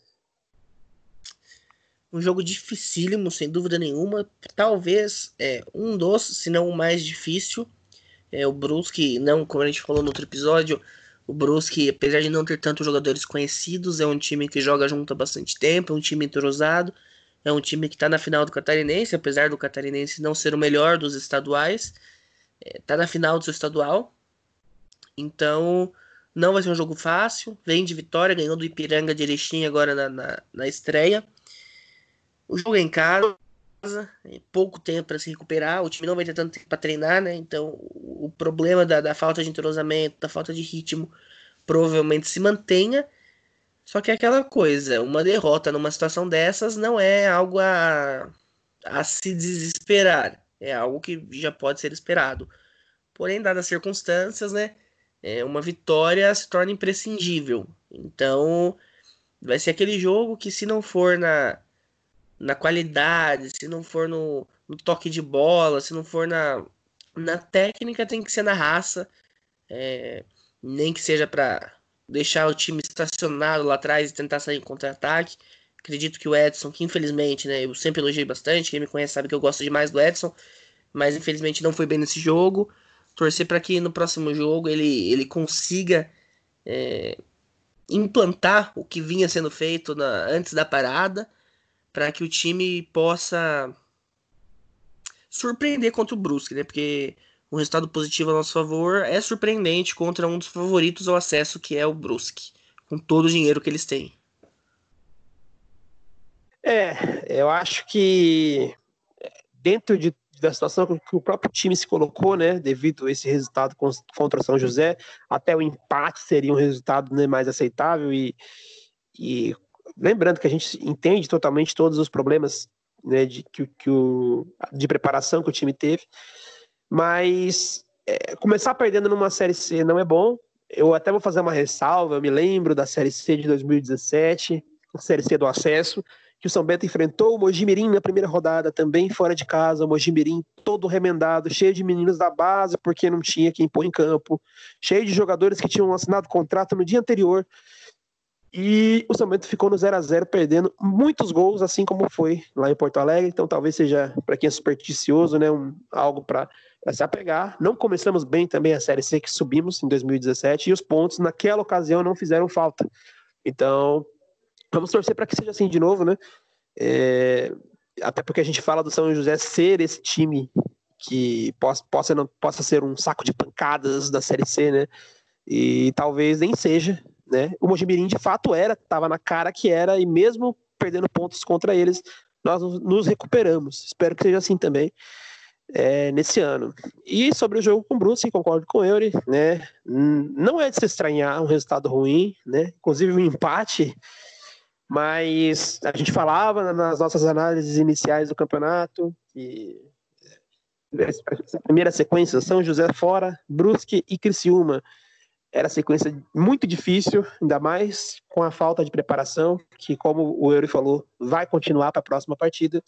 Um jogo dificílimo, sem dúvida nenhuma. Talvez é, um dos, se não o mais difícil. É, o Brusque, não, como a gente falou no outro episódio, o Brusque, apesar de não ter tantos jogadores conhecidos, é um time que joga junto há bastante tempo, é um time entrosado, é um time que está na final do Catarinense, apesar do Catarinense não ser o melhor dos estaduais, está é, na final do seu estadual. Então, não vai ser um jogo fácil. Vem de vitória, ganhou do Ipiranga de Erechim agora na, na, na estreia. O jogo é em casa, é pouco tempo para se recuperar, o time não vai ter tanto tempo para treinar, né? Então o problema da, da, falta de entrosamento, da falta de ritmo, provavelmente se mantenha. Só que é aquela coisa, uma derrota numa situação dessas não é algo a, a se desesperar, é algo que já pode ser esperado. Porém, dadas as circunstâncias, né? É, uma vitória se torna imprescindível. Então, vai ser aquele jogo que se não for na na qualidade, se não for no, no toque de bola, se não for na, na técnica, tem que ser na raça. É, nem que seja para deixar o time estacionado lá atrás e tentar sair em contra-ataque. Acredito que o Edson, que infelizmente, né, eu sempre elogiei bastante, quem me conhece sabe que eu gosto demais do Edson, mas infelizmente não foi bem nesse jogo. Torcer para que no próximo jogo ele, ele consiga é, implantar o que vinha sendo feito na, antes da parada para que o time possa surpreender contra o Brusque, né? Porque um resultado positivo a nosso favor é surpreendente contra um dos favoritos ao acesso, que é o Brusque, com todo o dinheiro que eles têm. É, eu acho que dentro de, da situação que o próprio time se colocou, né, devido a esse resultado contra o São José, até o empate seria um resultado né, mais aceitável e, e lembrando que a gente entende totalmente todos os problemas né, de, que, que o, de preparação que o time teve, mas é, começar perdendo numa Série C não é bom. Eu até vou fazer uma ressalva, eu me lembro da Série C de 2017, a Série C do acesso, que o São Bento enfrentou o Mojimirim na primeira rodada, também fora de casa, o Mojimirim todo remendado, cheio de meninos da base, porque não tinha quem pôr em campo, cheio de jogadores que tinham assinado contrato no dia anterior, e o São ficou no 0 a 0 perdendo muitos gols, assim como foi lá em Porto Alegre. Então, talvez seja, para quem é supersticioso, né, um, algo para se apegar. Não começamos bem também a Série C, que subimos em 2017, e os pontos naquela ocasião não fizeram falta. Então, vamos torcer para que seja assim de novo, né? É, até porque a gente fala do São José ser esse time que possa, possa, não, possa ser um saco de pancadas da Série C, né? E talvez nem seja, né? O Mojimirim de fato era, estava na cara que era, e mesmo perdendo pontos contra eles, nós nos recuperamos. Espero que seja assim também é, nesse ano. E sobre o jogo com o Bruce, concordo com o Eury, né? Não é de se estranhar um resultado ruim, né? Inclusive um empate, mas a gente falava nas nossas análises iniciais do campeonato que a primeira sequência São José fora, Brusque e Criciúma era sequência muito difícil, ainda mais com a falta de preparação, que, como o Eury falou, vai continuar para a próxima partida.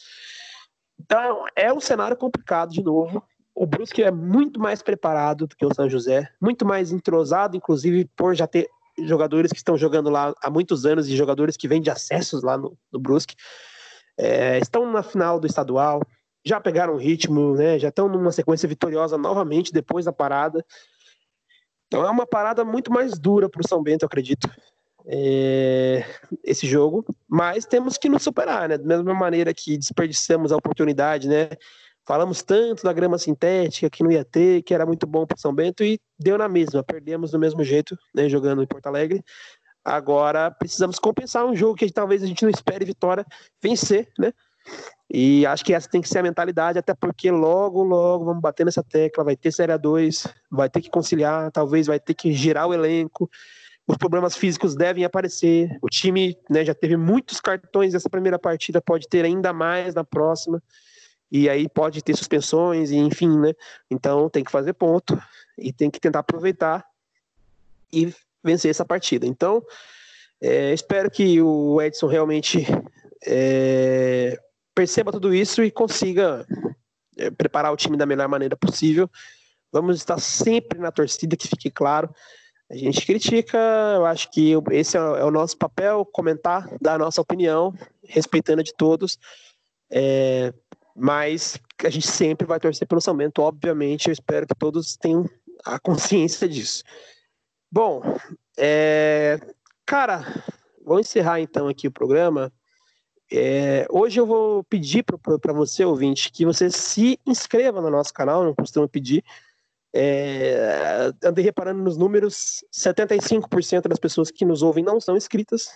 Então, é um cenário complicado de novo. O Brusque é muito mais preparado do que o São José, muito mais entrosado, inclusive por já ter jogadores que estão jogando lá há muitos anos e jogadores que vêm de acessos lá no, no Brusque. É, estão na final do estadual, já pegaram ritmo, né, já estão numa sequência vitoriosa novamente depois da parada. Então é uma parada muito mais dura para o São Bento, eu acredito, é, esse jogo. Mas temos que nos superar, né? Da mesma maneira que desperdiçamos a oportunidade, né? Falamos tanto da grama sintética que não ia ter, que era muito bom para São Bento e deu na mesma. Perdemos do mesmo jeito, né? Jogando em Porto Alegre. Agora precisamos compensar um jogo que talvez a gente não espere vitória vencer, né? E acho que essa tem que ser a mentalidade, até porque logo, logo vamos bater nessa tecla, vai ter Série 2, vai ter que conciliar, talvez vai ter que girar o elenco, os problemas físicos devem aparecer. O time né, já teve muitos cartões nessa primeira partida, pode ter ainda mais na próxima. E aí pode ter suspensões, e enfim, né? Então tem que fazer ponto e tem que tentar aproveitar e vencer essa partida. Então, é, espero que o Edson realmente é, perceba tudo isso e consiga é, preparar o time da melhor maneira possível. Vamos estar sempre na torcida, que fique claro. A gente critica, eu acho que esse é o nosso papel, comentar, dar a nossa opinião, respeitando a de todos. É, mas a gente sempre vai torcer pelo São obviamente. Eu espero que todos tenham a consciência disso. Bom, é, cara, vou encerrar então aqui o programa. É, hoje eu vou pedir para você, ouvinte, que você se inscreva no nosso canal, não costumo pedir. É, andei reparando nos números, 75% das pessoas que nos ouvem não são inscritas,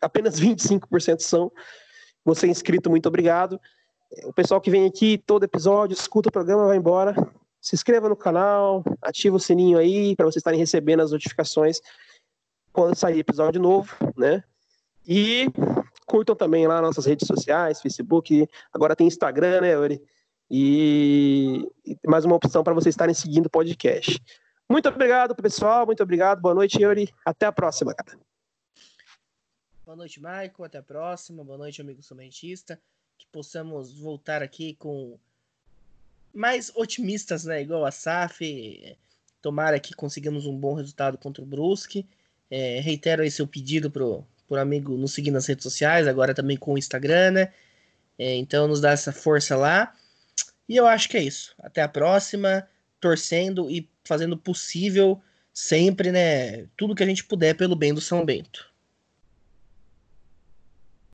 apenas 25% são. Você é inscrito, muito obrigado. O pessoal que vem aqui todo episódio, escuta o programa, vai embora. Se inscreva no canal, ativa o sininho aí para vocês estarem recebendo as notificações quando sair episódio novo, né? E curtam também lá nossas redes sociais, Facebook, agora tem Instagram, né, Yuri? E, e mais uma opção para vocês estarem seguindo o podcast. Muito obrigado, pessoal. Muito obrigado. Boa noite, Yuri. Até a próxima, cara. Boa noite, Michael. Até a próxima. Boa noite, amigo somentista. Que possamos voltar aqui com mais otimistas, né? Igual a SAF. Tomara que consigamos um bom resultado contra o Brusque. É, reitero aí seu pedido pro, pro amigo nos seguir nas redes sociais, agora também com o Instagram, né? É, então nos dá essa força lá. E eu acho que é isso. Até a próxima, torcendo e fazendo possível sempre, né? Tudo que a gente puder pelo bem do São Bento.